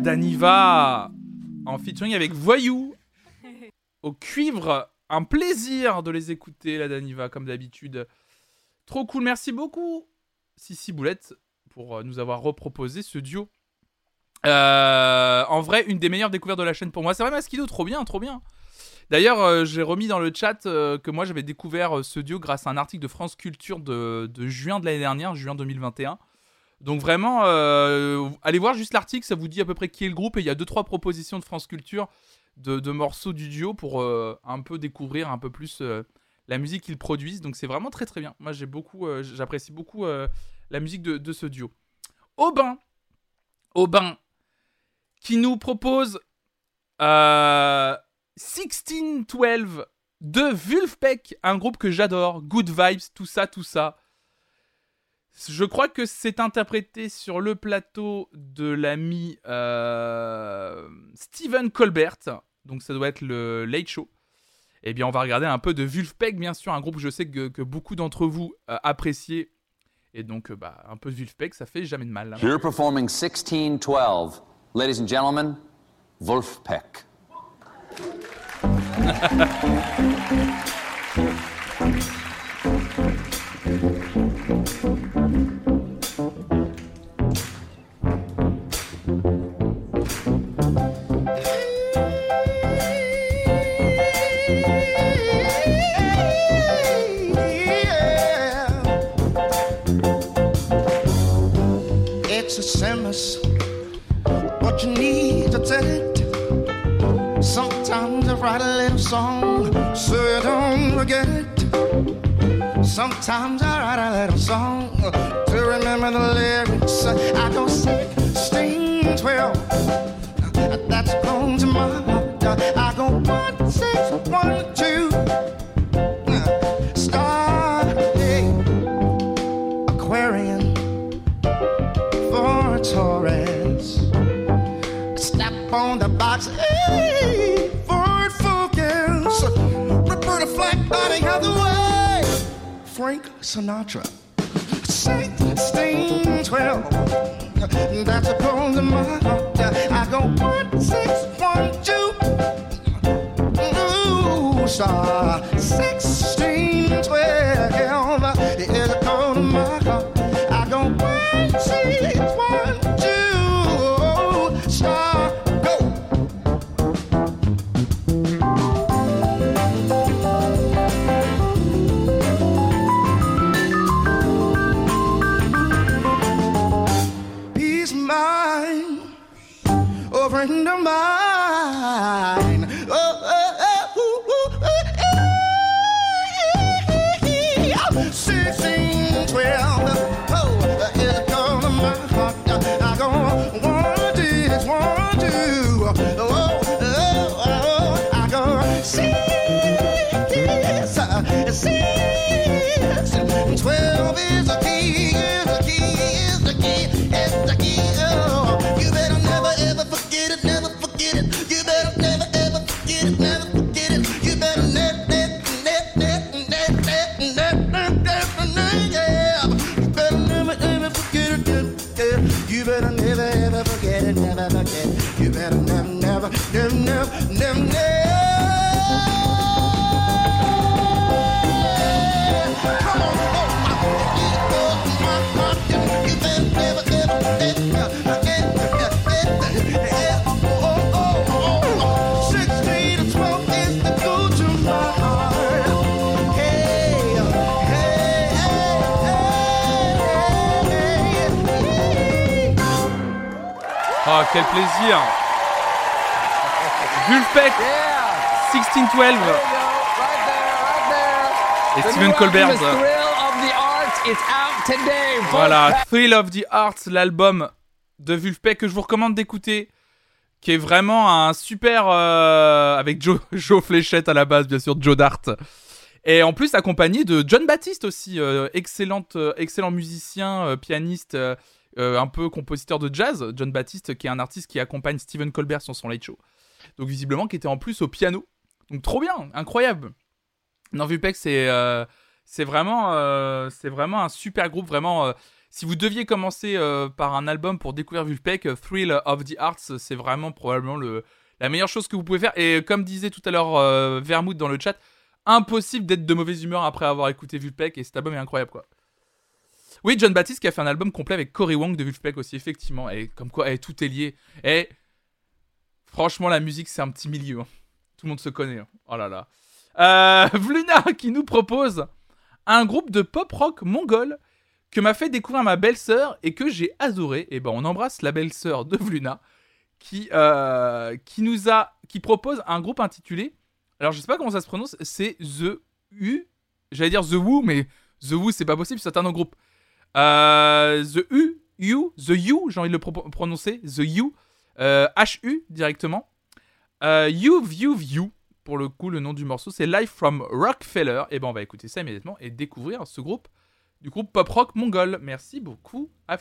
Daniva en featuring avec Voyou au cuivre. Un plaisir de les écouter, La Daniva, comme d'habitude. Trop cool, merci beaucoup, Sissi Boulette, pour euh, nous avoir reproposé ce duo. Euh, en vrai, une des meilleures découvertes de la chaîne pour moi. C'est vrai, Maskido, trop bien, trop bien. D'ailleurs, euh, j'ai remis dans le chat que moi j'avais découvert ce duo grâce à un article de France Culture de, de juin de l'année dernière, juin 2021. Donc vraiment, euh, allez voir juste l'article, ça vous dit à peu près qui est le groupe et il y a deux trois propositions de France Culture de, morceaux du duo pour euh, un peu découvrir un peu plus euh, la musique qu'ils produisent. Donc c'est vraiment très très bien. Moi j'ai beaucoup, j'apprécie beaucoup la musique de, ce duo. Aubin, Aubin, qui nous propose euh, 1612 de Vulfpeck, un groupe que j'adore, Good Vibes, tout ça, tout ça. Je crois que c'est interprété sur le plateau de l'ami euh, Steven Colbert. donc ça doit être le Late Show. Eh bien, on va regarder un peu de Vulfpeck, bien sûr, un groupe que je sais que, que beaucoup d'entre vous euh, appréciez. Et donc, euh, bah, un peu de Vulfpeck, ça fait jamais de mal. hein. Here performing 1612, ladies and gentlemen, Wolfpack. <laughs> Semblance what you need to tell it. Sometimes I write a little song so you don't forget it. Sometimes I write a little song to remember the lyrics. I go sixteen, twelve. That's close to my heart. Sinatra. Sixteen, twelve. That's a close to my heart. I go one, six, one, two. Ooh, star. Sixteen, quel plaisir. Vulfpeck 1612 Et Steven Colbert Voilà, Thrill of the Heart, l'album de Vulfpeck que je vous recommande d'écouter, qui est vraiment un super... euh, avec Joe, <laughs> Joe Fléchette à la base, bien sûr, Joe Dart. Et en plus accompagné de John Baptiste aussi, euh, excellente, euh, excellent musicien, euh, pianiste, euh, un peu compositeur de jazz. John Baptiste qui est un artiste qui accompagne Stephen Colbert sur son Late Show. Donc visiblement qui était en plus au piano. Donc trop bien, incroyable. Non, Vulpec, c'est euh, c'est vraiment, euh, vraiment un super groupe. Vraiment, si vous deviez commencer par un album pour découvrir Vulpec, Thrill of the Arts, c'est vraiment probablement le, la meilleure chose que vous pouvez faire. Et comme disait tout à l'heure Vermouth dans le chat, impossible d'être de mauvaise humeur après avoir écouté Vulpec. Et cet album est incroyable, quoi. Oui, John Baptiste qui a fait un album complet avec Cory Wong de Vulpec aussi, effectivement. Et comme quoi, eh, tout est lié. Et franchement, la musique, c'est un petit milieu. hein. Tout le monde se connaît. hein. Oh là là. Euh, <laughs> Vluna qui nous propose un groupe de pop rock mongol que m'a fait découvrir ma belle-sœur et que j'ai adoré. Et ben, on embrasse la belle-sœur de Vluna qui, euh, qui nous a, qui propose un groupe intitulé. Alors, je sais pas comment ça se prononce. C'est The U. J'allais dire The Who, mais The Who, c'est pas possible. C'est un autre groupe. Euh, the U, U, The You, j'ai envie de le pro- prononcer. The euh, H-U directement. Euh, you, View, View. Pour le coup, le nom du morceau, c'est Live from Rockefeller. Et ben, on va écouter ça immédiatement et découvrir ce groupe du groupe pop rock mongol. Merci beaucoup à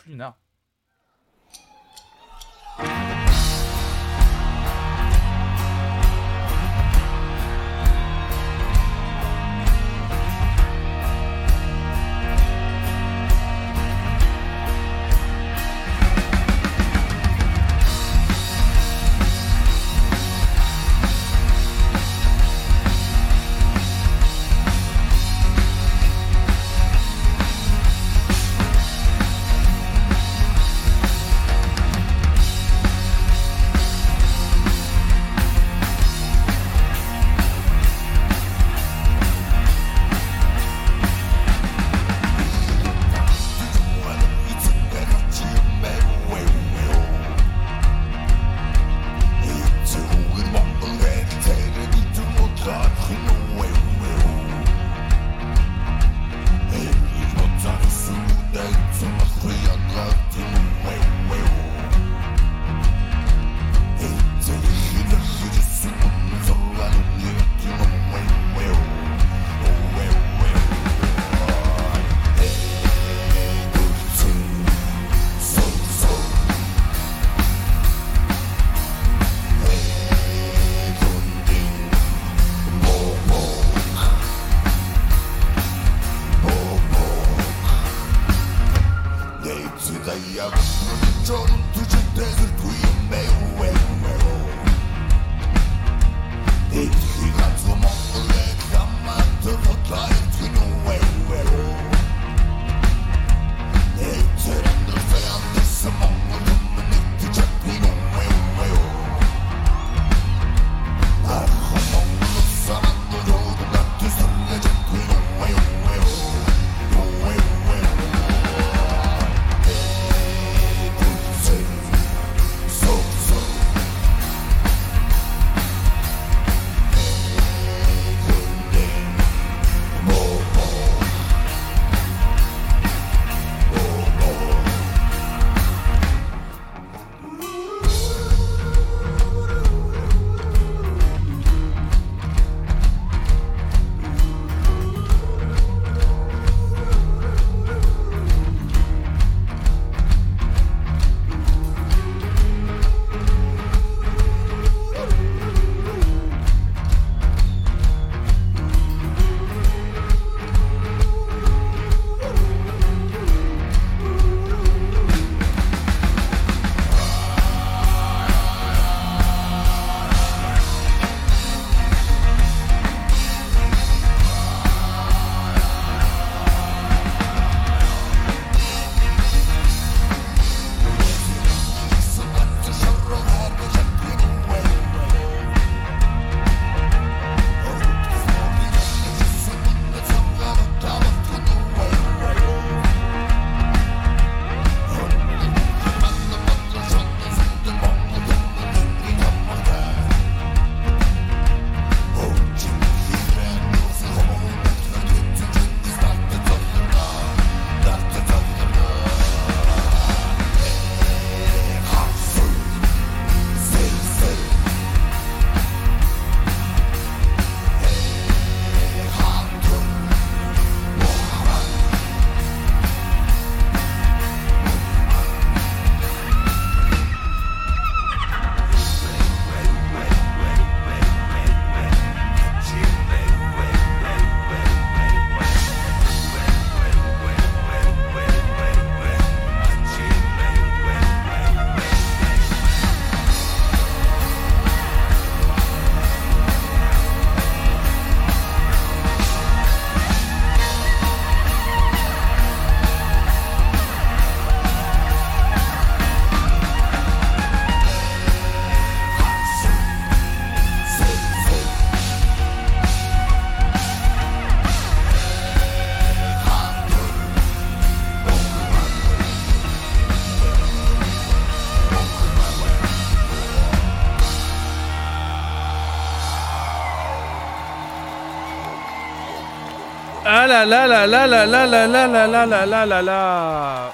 là là là là là là là là là là là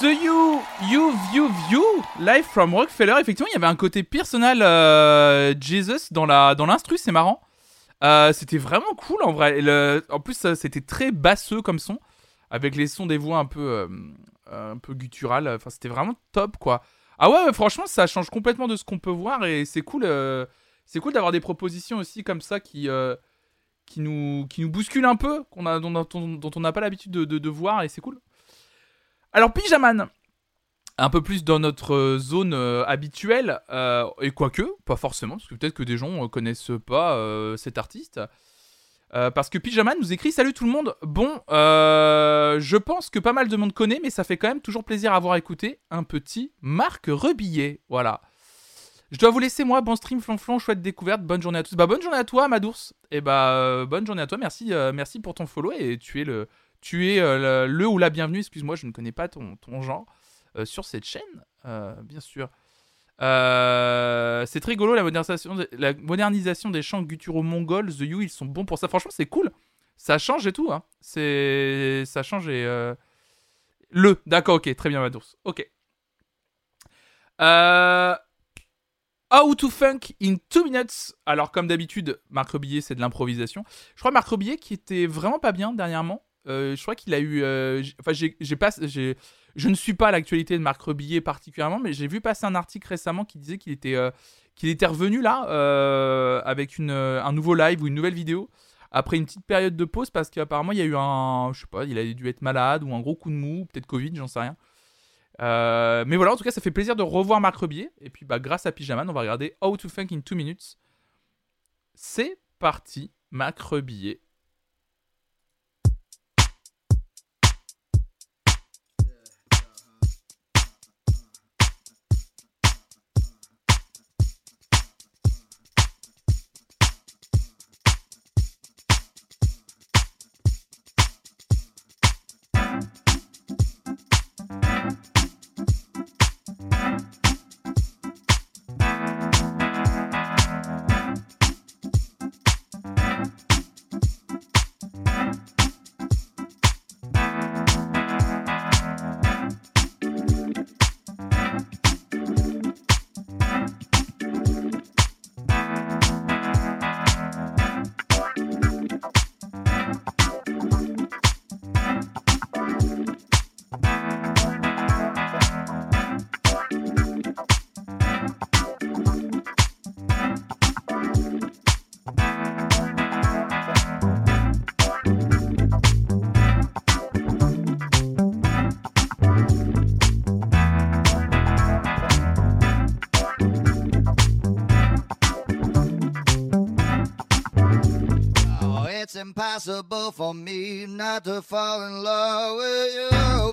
The You, You, You, You, live from Rockefeller. Effectivement, il y avait un côté personnel euh, Jesus dans la dans l'instru, c'est marrant. Euh, c'était vraiment cool en vrai. En plus, c'était très basseux comme son, avec les sons des voix un peu euh, un peu gutturales. Enfin, c'était vraiment top quoi. Ah ouais, franchement, ça change complètement de ce qu'on peut voir et c'est cool. euh, c'est cool d'avoir des propositions aussi comme ça qui euh, qui nous bousculent un peu, qu'on a dont, dont- dont on n'a pas l'habitude de, de- voir et c'est cool. Alors Pyjaman, un peu plus dans notre euh, zone euh, habituelle, euh, et quoique, pas forcément, parce que peut-être que des gens ne connaissent pas cet artiste. Parce que Pyjaman nous écrit Salut tout le monde. Bon, je pense que pas mal de monde connaît, mais ça fait quand même toujours plaisir à avoir écouté un petit Marc Rebillet. Voilà. Je dois vous laisser, moi. Bon stream, flonflon, chouette découverte. Bonne journée à tous. Bah, bonne journée à toi, Madours. Et bah, euh, bonne journée à toi. Merci, euh, merci pour ton follow. Et tu es le, tu es euh, le, ou la bienvenue. Excuse-moi, je ne connais pas ton, ton genre sur cette chaîne, bien sûr. C'est rigolo la modernisation, des- chants gutturaux mongols. The You, ils sont bons pour ça. Franchement, c'est cool. Ça change et tout. Hein. C'est, ça change et le. D'accord, ok, très bien, Madours. Ok. How to Funk in 2 minutes. Alors, comme d'habitude, Marc Rebillet, c'est de l'improvisation. Je crois Marc Rebillet qui était vraiment pas bien dernièrement. Euh, je crois qu'il a eu. euh, Enfin, pas. je ne suis pas à l'actualité de Marc Rebillet particulièrement, mais j'ai vu passer un article récemment qui disait qu'il était, euh, était revenu là avec une, un nouveau live ou une nouvelle vidéo après une petite période de pause parce qu'apparemment il y a eu un. Je sais pas, il a dû être malade ou un gros coup de mou, ou peut-être Covid, j'en sais rien. Euh, mais voilà, en tout cas, ça fait plaisir de revoir Marc Rebillet. Et puis, bah, grâce à Pyjaman, on va regarder How to Funk in 2 minutes. C'est parti, Marc Rebillet. Impossible for me not to fall in love with you,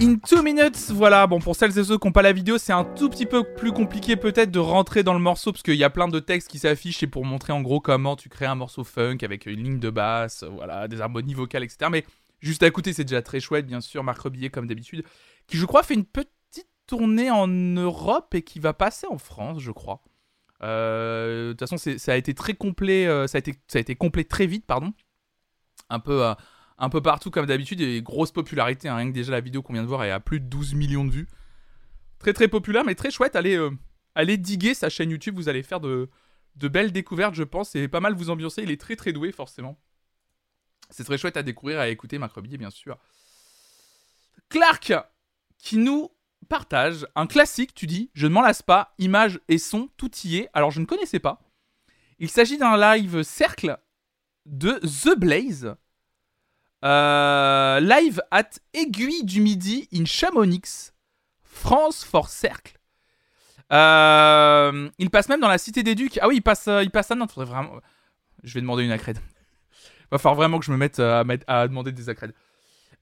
in 2 minutes. Voilà, bon, pour celles et ceux qui n'ont pas la vidéo, c'est un tout petit peu plus compliqué peut-être de rentrer dans le morceau parce qu'il y a plein de textes qui s'affichent et pour montrer en gros comment tu crées un morceau funk avec une ligne de basse, voilà, des harmonies vocales, etc. Mais juste à écouter, c'est déjà très chouette, bien sûr. Marc Rebillet, comme d'habitude, qui je crois fait une petite tournée en Europe et qui va passer en France, je crois. Euh, De toute façon, ça a été très complet, euh, ça, a été, ça complet très vite, pardon. Un peu, un peu partout comme d'habitude et grosse popularité. hein. Rien que déjà la vidéo qu'on vient de voir est à plus de 12 millions de vues. Très très populaire, mais très chouette. Allez, euh, diguer sa chaîne YouTube, vous allez faire de, belles découvertes, je pense, et pas mal vous ambiancer. Il est très très doué, forcément. C'est très chouette à découvrir, à écouter, Macrobier, bien sûr. Clark, qui nous partage un classique, tu dis, je ne m'en lasse pas, images et son, tout y est. Alors je ne connaissais pas. Il s'agit d'un live cercle de The Blaze. Euh, live at Aiguille du Midi in Chamonix, France for Cercle. Euh, il passe même dans la Cité des Ducs. Ah oui, il passe, euh, il passe à Nantes. Faudrait vraiment. Je vais demander une accrède. <laughs> Va falloir vraiment que je me mette à, demander des accrèdes.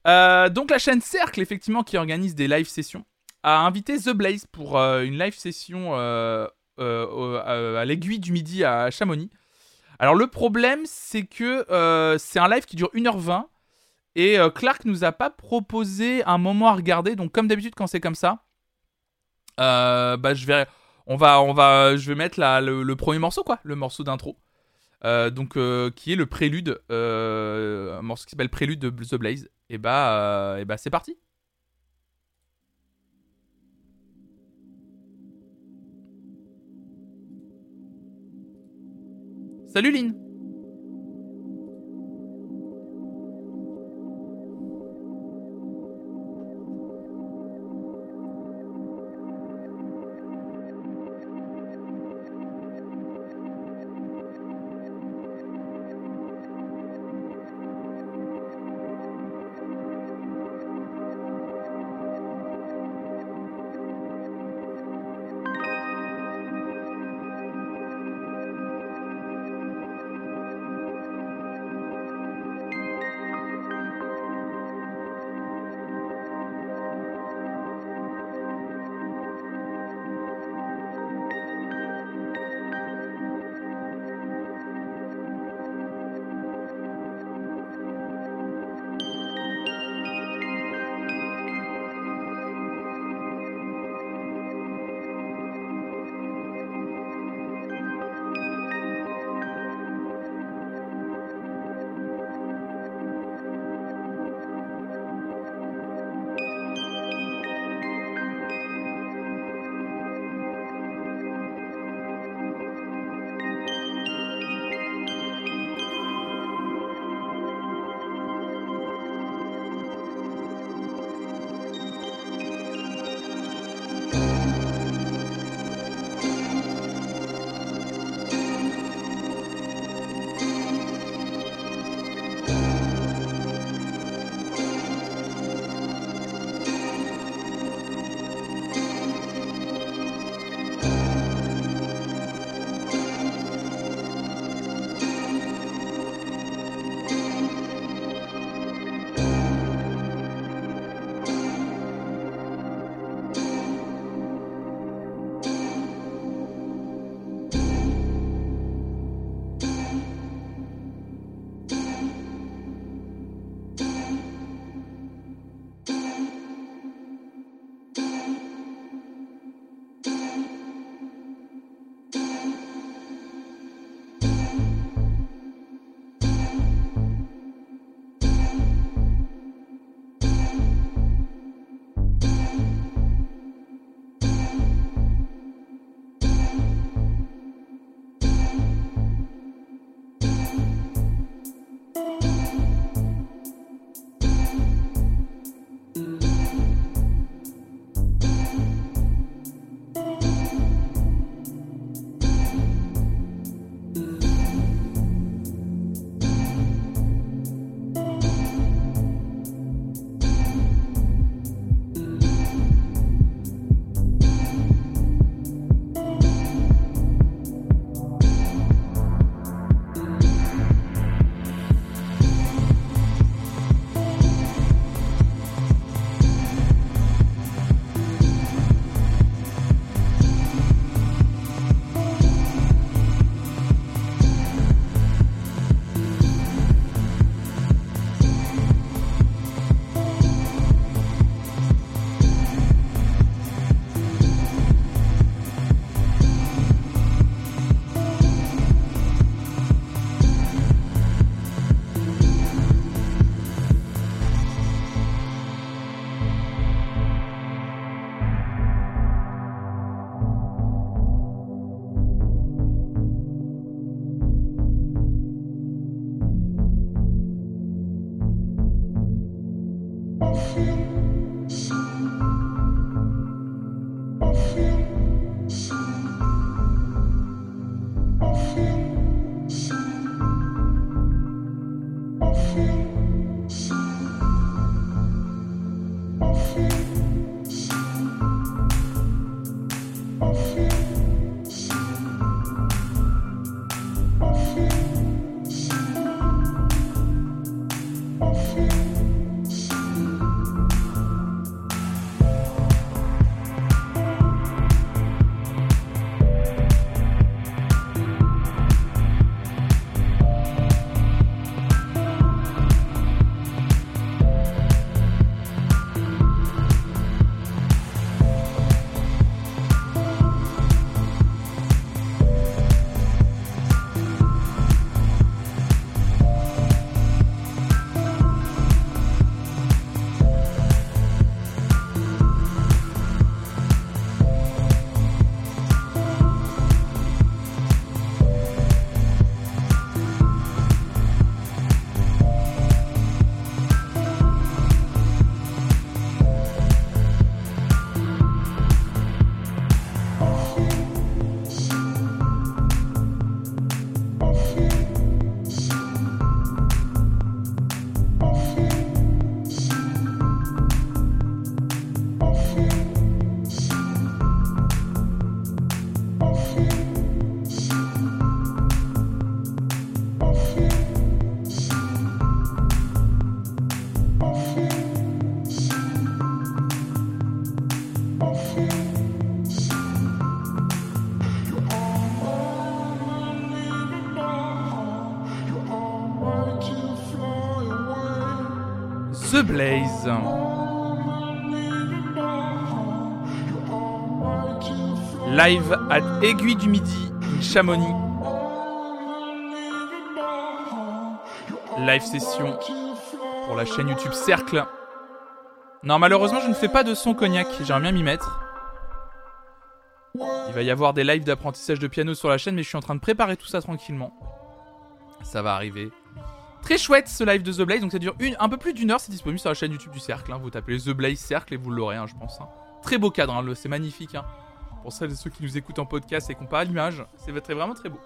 Donc la chaîne Cercle, effectivement, qui organise des live sessions, a invité The Blaze pour une live session à, l'aiguille du midi à Chamonix. Alors le problème, c'est que c'est un live qui dure 1h20 et euh, Clark nous a pas proposé un moment à regarder. Donc comme d'habitude quand c'est comme ça, euh, bah je vais, on va, on va, je vais mettre le, premier morceau quoi, le morceau d'intro. Euh, donc qui est le prélude, un morceau qui s'appelle Prélude de The Blaze. Et bah, et bah c'est parti. Salut Lynn Live à Aiguille du Midi, Chamonix. Live session pour la chaîne YouTube Cercle. Non, malheureusement, je ne fais pas de son cognac. J'aimerais bien m'y mettre. Il va y avoir des lives d'apprentissage de piano sur la chaîne, mais je suis en train de préparer tout ça tranquillement. Ça va arriver. Très chouette ce live de The Blaze, donc ça dure un peu plus d'une heure, c'est disponible sur la chaîne YouTube du Cercle. hein. Vous tapez The Blaze Cercle et vous l'aurez, hein, je pense. hein. Très beau cadre, c'est magnifique. Pour celles et ceux qui nous écoutent en podcast et qui n'ont pas l'image, c'est vraiment très beau.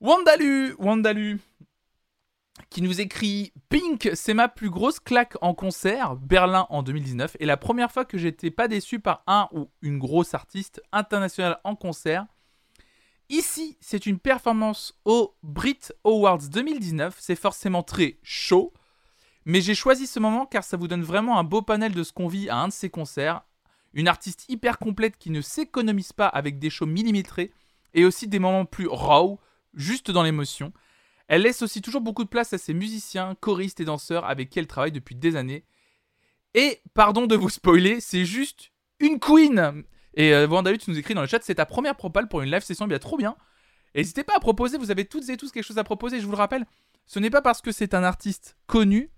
Wandalu, Wandalu, qui nous écrit Pink, c'est ma plus grosse claque en concert, Berlin en 2019, et la première fois que j'étais pas déçu par un ou une grosse artiste internationale en concert. Ici, c'est une performance au Brit Awards 2019, c'est forcément très chaud, mais j'ai choisi ce moment car ça vous donne vraiment un beau panel de ce qu'on vit à un de ces concerts. Une artiste hyper complète qui ne s'économise pas avec des shows millimétrés et aussi des moments plus raw, juste dans l'émotion. Elle laisse aussi toujours beaucoup de place à ses musiciens, choristes et danseurs avec qui elle travaille depuis des années. Et, pardon de vous spoiler, c'est juste une queen Et euh, Wanda tu nous écris dans le chat, c'est ta première propale pour une live session, bien trop bien. N'hésitez pas à proposer, vous avez toutes et tous quelque chose à proposer, je vous le rappelle. Ce n'est pas parce que c'est un artiste connu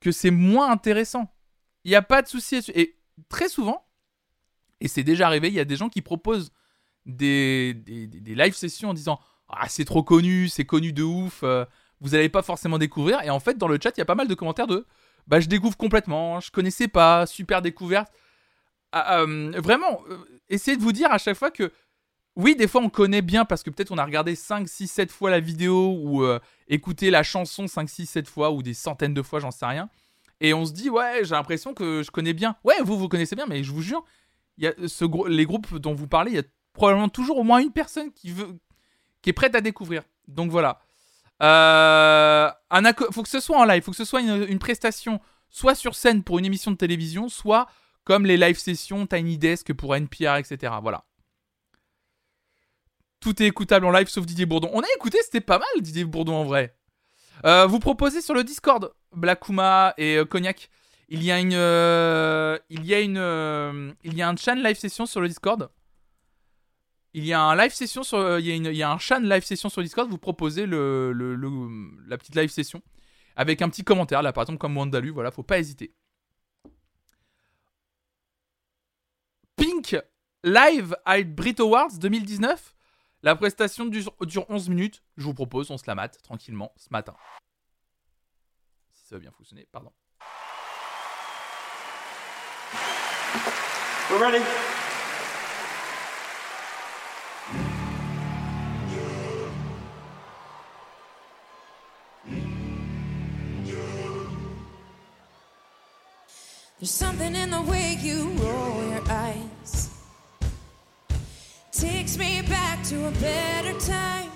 que c'est moins intéressant. Il n'y a pas de souci. Et très souvent, et c'est déjà arrivé, il y a des gens qui proposent des, des, des- live sessions en disant Ah, c'est trop connu, c'est connu de ouf, euh, vous n'allez pas forcément découvrir. Et en fait, dans le chat, il y a pas mal de commentaires de Bah, je découvre complètement, je connaissais pas, super découverte. Ah, euh, vraiment, euh, essayez de vous dire à chaque fois que oui, des fois on connaît bien parce que peut-être on a regardé 5, 6, 7 fois la vidéo ou écouté la chanson 5, 6, 7 fois ou des centaines de fois, j'en sais rien. Et on se dit, ouais, j'ai l'impression que je connais bien. Ouais, vous, vous connaissez bien, mais je vous jure, il y a ce les groupes dont vous parlez, il y a probablement toujours au moins une personne qui, veut, qui est prête à découvrir. Donc voilà. Euh, un faut que ce soit en live, faut que ce soit une, une prestation soit sur scène pour une émission de télévision, soit comme les live sessions Tiny Desk pour NPR, etc. Voilà. Tout est écoutable en live sauf Didier Bourdon. On a écouté, c'était pas mal Didier Bourdon en vrai. Euh, vous proposez sur le Discord, Blackuma et euh, Cognac. Il y a une, euh, il y a une, il y a un chan live session sur le Discord. Il y a un live session sur, il y a une, il y a un chan live session sur Discord. Vous proposez le, le- le- la petite live session avec un petit commentaire là, par exemple comme Wandalu. Voilà, faut pas hésiter. Pink live à Brit Awards 2019. La prestation dure, 11 minutes. Je vous propose, on se la mate tranquillement ce matin. Si ça veut bien fonctionner, pardon. We're ready. There's something in the way you roll your eyes. takes me back to a better time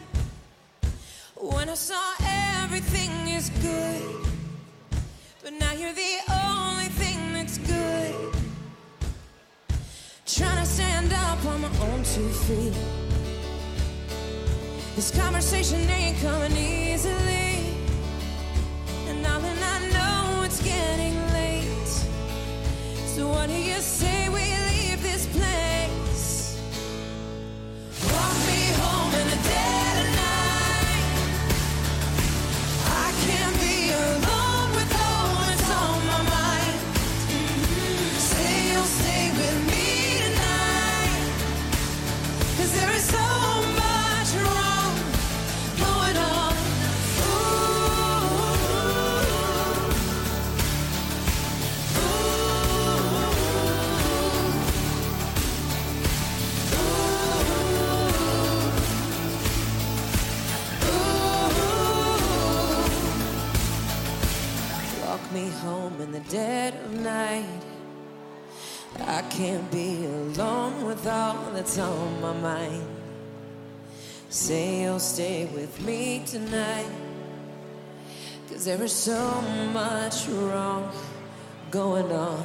when I saw everything is good, but now you're the only thing that's good. Trying to stand up on my own two feet. This conversation ain't coming easily, and now that I know it's getting late, so what do you say? home in a day. me home in the dead of night. I can't be alone with all that's on my mind. Say you'll stay with me tonight. Cause there is so much wrong going on.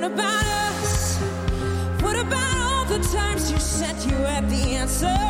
What about us? What about all the times you said you had the answer?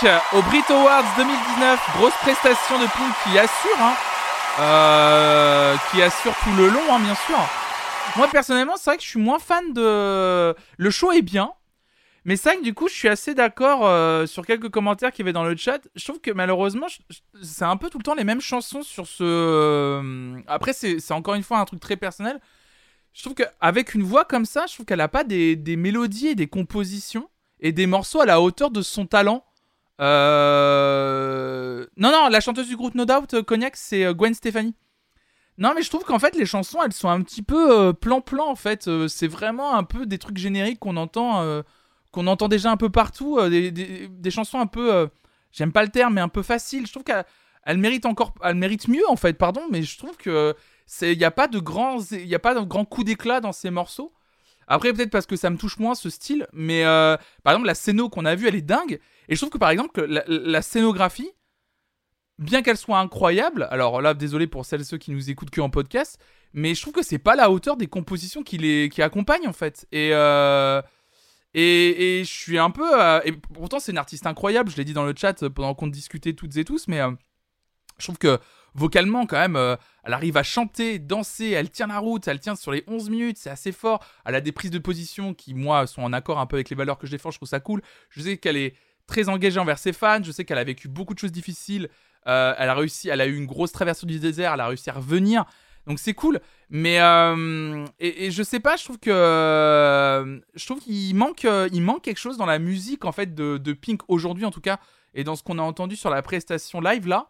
Pink euh, au Brit Awards 2019. Grosse prestation de Pink qui assure, hein. euh, qui assure tout le long, hein, bien sûr. Moi personnellement, c'est vrai que je suis moins fan de. Le show est bien, mais c'est vrai que du coup, je suis assez d'accord euh, sur quelques commentaires qu'il y dans le chat. Je trouve que malheureusement, c'est un peu tout le temps les mêmes chansons sur ce. Après, c'est encore une fois un truc très personnel. Je trouve qu'avec une voix comme ça, je trouve qu'elle n'a pas des, des mélodies et des compositions et des morceaux à la hauteur de son talent. Euh, Non, non, la chanteuse du groupe No Doubt, euh, Cognac, c'est euh, Gwen Stefani. Non, mais je trouve qu'en fait, les chansons, elles sont un petit peu euh, plan-plan, en fait. C'est vraiment un peu des trucs génériques qu'on entend, qu'on entend déjà un peu partout. des, chansons un peu, j'aime pas le terme, mais un peu faciles. Je trouve qu'elle elle mérite encore, elle mérite mieux, en fait, pardon, mais je trouve que il y a pas de grands, il a pas de grands coups d'éclat dans ces morceaux. Après, peut-être parce que ça me touche moins ce style, mais euh, par exemple, la scéno qu'on a vue, elle est dingue. Et je trouve que par exemple, la, scénographie, bien qu'elle soit incroyable, alors là, désolé pour celles et ceux qui nous écoutent que en podcast, mais je trouve que c'est pas la hauteur des compositions qui les qui accompagnent en fait. Et euh, et, je suis un peu. euh, et pourtant, c'est une artiste incroyable. Je l'ai dit dans le chat pendant qu'on discutait toutes et tous, mais je trouve que vocalement, quand même, euh, elle arrive à chanter, danser, elle tient la route, elle tient sur les 11 minutes, c'est assez fort. Elle a des prises de position qui, moi, sont en accord un peu avec les valeurs que je défends, je trouve ça cool. Je sais qu'elle est très engagée envers ses fans, je sais qu'elle a vécu beaucoup de choses difficiles. Euh, elle a réussi, elle a eu une grosse traversée du désert, elle a réussi à revenir. Donc c'est cool, mais euh, et, je sais pas, je trouve qu'il manque, euh, il manque quelque chose dans la musique en fait de Pink aujourd'hui en tout cas, et dans ce qu'on a entendu sur la prestation live là,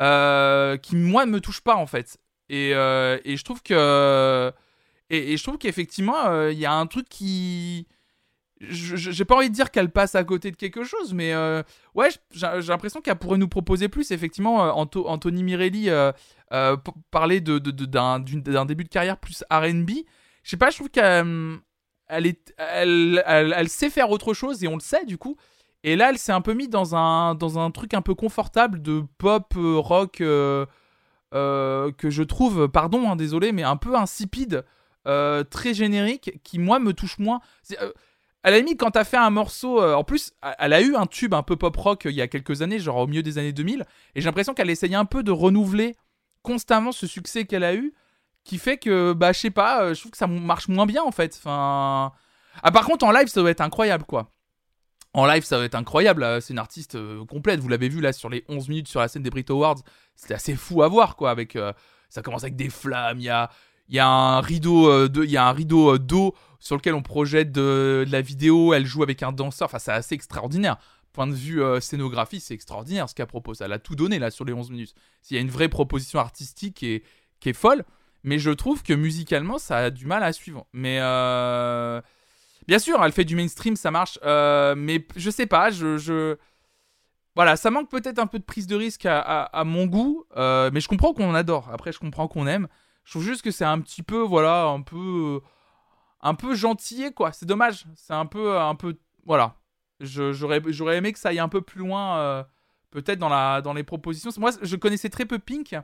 euh, qui moi me touche pas en fait. Et, euh, et je trouve que et, je trouve qu'effectivement euh, il y a un truc qui j'ai pas envie de dire qu'elle passe à côté de quelque chose, mais ouais, j'ai l'impression qu'elle pourrait nous proposer plus. Effectivement, Anthony Mirelli parlait de, de- de- d'un d'un début de carrière plus RB. Je sais pas, je trouve qu'elle elle, elle, elle sait faire autre chose et on le sait du coup. Et là, elle s'est un peu mis dans un, dans un truc un peu confortable de pop euh, rock euh, euh, que je trouve, pardon, hein, désolé, mais un peu insipide, très générique, qui moi me touche moins. À la limite, quand t'as fait un morceau, en plus, elle a eu un tube un peu pop rock il y a quelques années, genre au milieu des années 2000, et j'ai l'impression qu'elle essayait un peu de renouveler constamment ce succès qu'elle a eu, qui fait que, bah, je sais pas, je trouve que ça marche moins bien en fait. Enfin, ah, par contre, en live, ça doit être incroyable, quoi. En live, ça va être incroyable. là. C'est une artiste euh, complète. Vous l'avez vu là sur les 11 minutes sur la scène des Brit Awards. C'était assez fou à voir, quoi. Avec, euh, ça commence avec des flammes. Il y a, il y a un rideau euh, de, il y un rideau euh, d'eau sur lequel on projette de, la vidéo. Elle joue avec un danseur. Enfin, c'est assez extraordinaire. Point de vue euh, scénographie, c'est extraordinaire ce qu'elle propose. Elle a tout donné là sur les 11 minutes. S'il y a une vraie proposition artistique qui est, qui est folle, mais je trouve que musicalement, ça a du mal à suivre. Mais euh, Bien sûr, elle fait du mainstream, ça marche, euh, mais je sais pas, je. Voilà, ça manque peut-être un peu de prise de risque à, mon goût, euh, mais je comprends qu'on adore. Après, je comprends qu'on aime. Je trouve juste que c'est un petit peu, voilà, un peu, un peu gentillé, quoi. C'est dommage. C'est un peu, un peu, voilà. J'aurais aimé que ça aille un peu plus loin, euh, peut-être dans la, dans les propositions. Moi, je connaissais très peu Pink,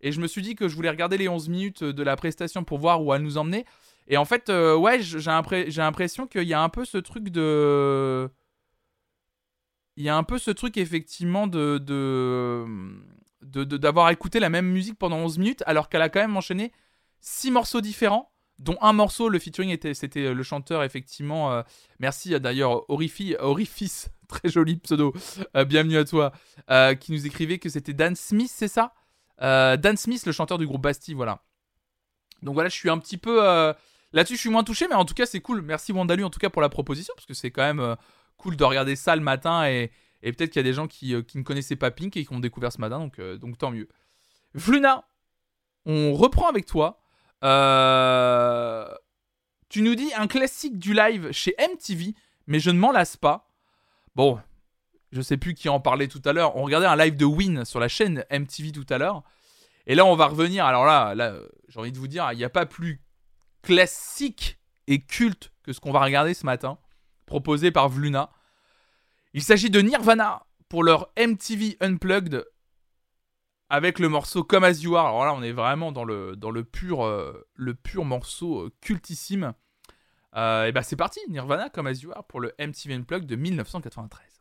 et je me suis dit que je voulais regarder les 11 minutes de la prestation pour voir où elle nous emmenait. Et en fait, euh, ouais, j'ai l'impression qu'il y a un peu ce truc de. Il y a un peu ce truc, effectivement, de. de de- de- d'avoir écouté la même musique pendant 11 minutes, alors qu'elle a quand même enchaîné 6 morceaux différents, dont un morceau, le featuring, était, c'était le chanteur, effectivement. euh, merci euh, d'ailleurs, Orifi, Orifice, <laughs> très joli pseudo, euh, bienvenue à toi, euh, qui nous écrivait que c'était Dan Smith, c'est ça? Euh, Dan Smith, le chanteur du groupe Bastille, voilà. Donc voilà, je suis un petit peu. euh, Là-dessus, je suis moins touché, mais en tout cas, c'est cool. Merci Wandalu, en tout cas, pour la proposition, parce que c'est quand même euh, cool de regarder ça le matin. Et, peut-être qu'il y a des gens qui, euh, qui ne connaissaient pas Pink et qui ont découvert ce matin, donc, euh, donc tant mieux. Fluna, on reprend avec toi. Tu nous dis un classique du live chez MTV, mais je ne m'en lasse pas. Bon, je sais plus qui en parlait tout à l'heure. On regardait un live de Win sur la chaîne MTV tout à l'heure. Et là, on va revenir. Alors là, là j'ai envie de vous dire, il n'y a pas plus classique et culte que ce qu'on va regarder ce matin, proposé par Vluna. Il s'agit de Nirvana pour leur MTV Unplugged avec le morceau Come As You Are. Alors là, on est vraiment dans le, dans le, pur, euh, morceau euh, cultissime. Euh, et bah c'est parti, Nirvana Come As You Are pour le MTV Unplugged de 1993.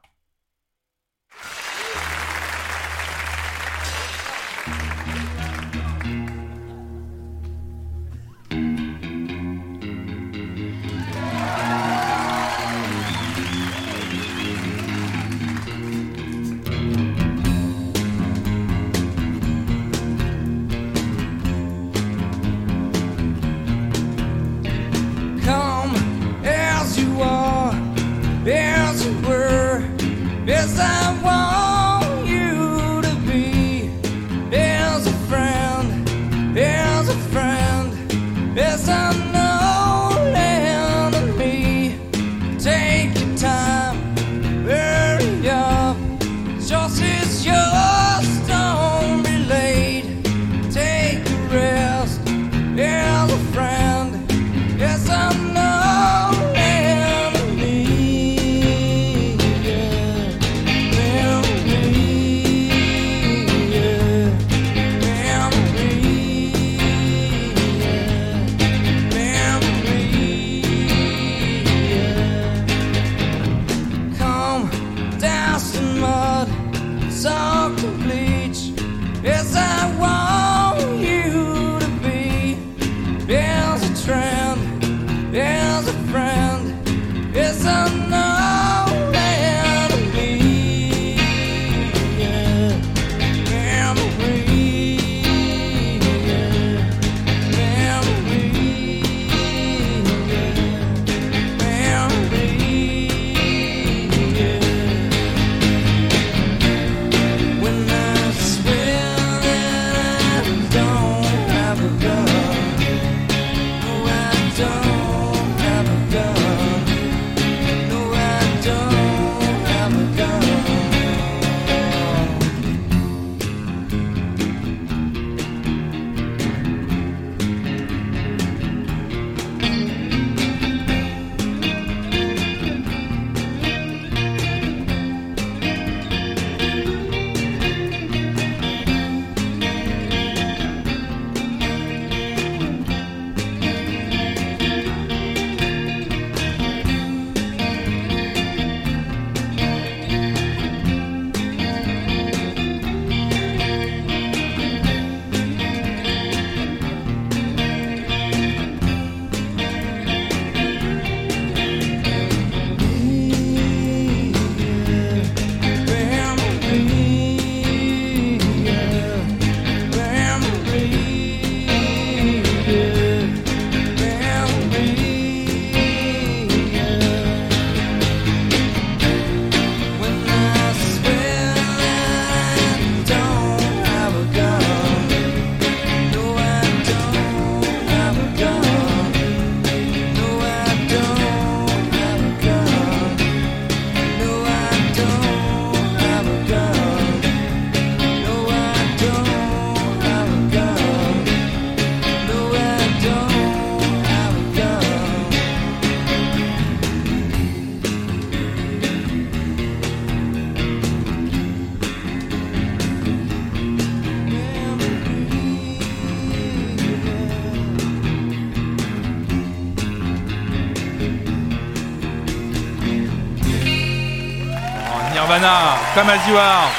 Come As.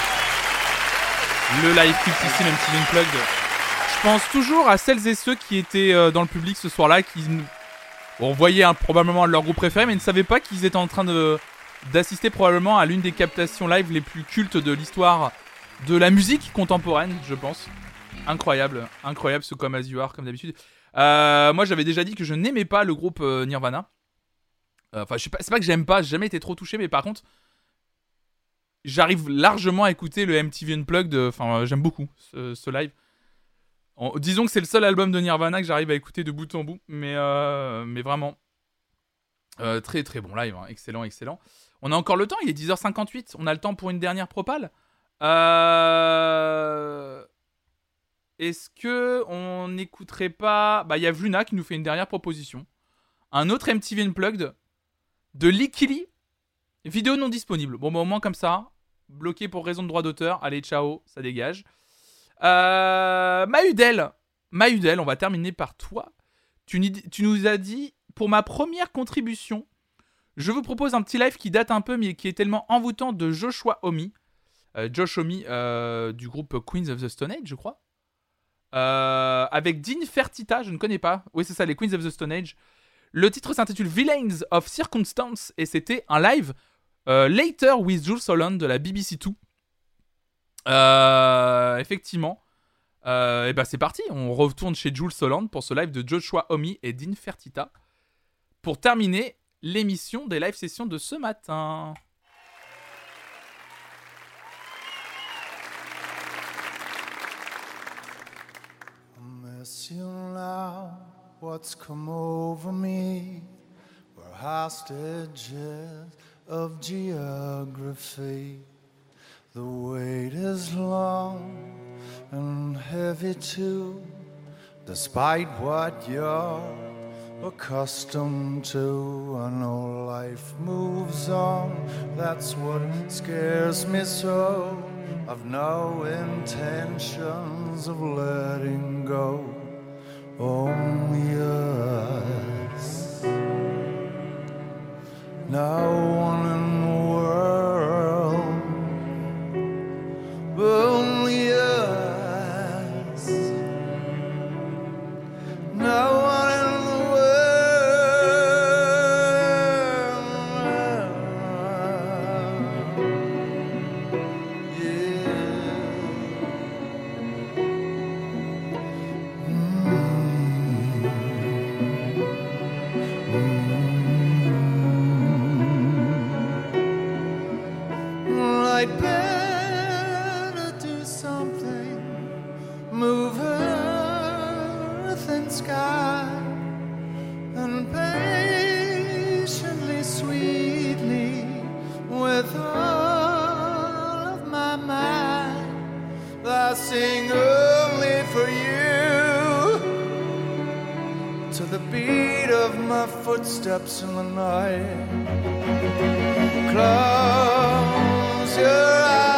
Le live cultissime MTV Unplugged. Je pense toujours à celles et ceux qui étaient euh, dans le public ce soir-là, qui n- bon, voyaient hein, probablement leur groupe préféré, mais ne savaient pas qu'ils étaient en train d'assister probablement à l'une des captations live les plus cultes de l'histoire de la musique contemporaine, je pense. Incroyable, incroyable ce Come As comme d'habitude. Euh, moi, j'avais déjà dit que je n'aimais pas le groupe euh, Nirvana. Enfin, c'est pas que j'aime pas, j'ai jamais été trop touché, mais par contre, j'arrive largement à écouter le MTV Unplugged. euh, Enfin, euh, j'aime beaucoup ce, live. Disons que c'est le seul album de Nirvana que j'arrive à écouter de bout en bout, mais, euh, mais vraiment très très bon live, hein. excellent, excellent. On a encore le temps, il est 10h58, on a le temps pour une dernière propale. Est-ce que on n'écouterait pas Bah, il y a Vluna qui nous fait une dernière proposition. Un autre MTV Unplugged de Likili. Vidéo non disponible. Bon, bah, au moins comme ça. Bloqué pour raison de droit d'auteur. Allez, ciao, ça dégage. Euh... Mahudel. Mahudel, on va terminer par toi. Tu, nous as dit, pour ma première contribution, je vous propose un petit live qui date un peu, mais qui est tellement envoûtant de Joshua Omi. Euh, Josh Homme euh, du groupe Queens of the Stone Age, je crois. Euh, avec Dean Fertita, je ne connais pas. Oui, c'est ça, les Queens of the Stone Age. Le titre s'intitule Villains of Circumstance et c'était un live Later with Jules Holland de la BBC Two. Euh, effectivement. et ben c'est parti, on retourne chez Jules Holland pour ce live de Joshua Homme et Dean Fertita pour terminer l'émission des live sessions de ce matin. Of geography. The wait is long and heavy too, despite what you're accustomed to. I know life moves on, that's what scares me so. I've no intentions of letting go. Only us. No one in the world. Only footsteps in the night. Close your eyes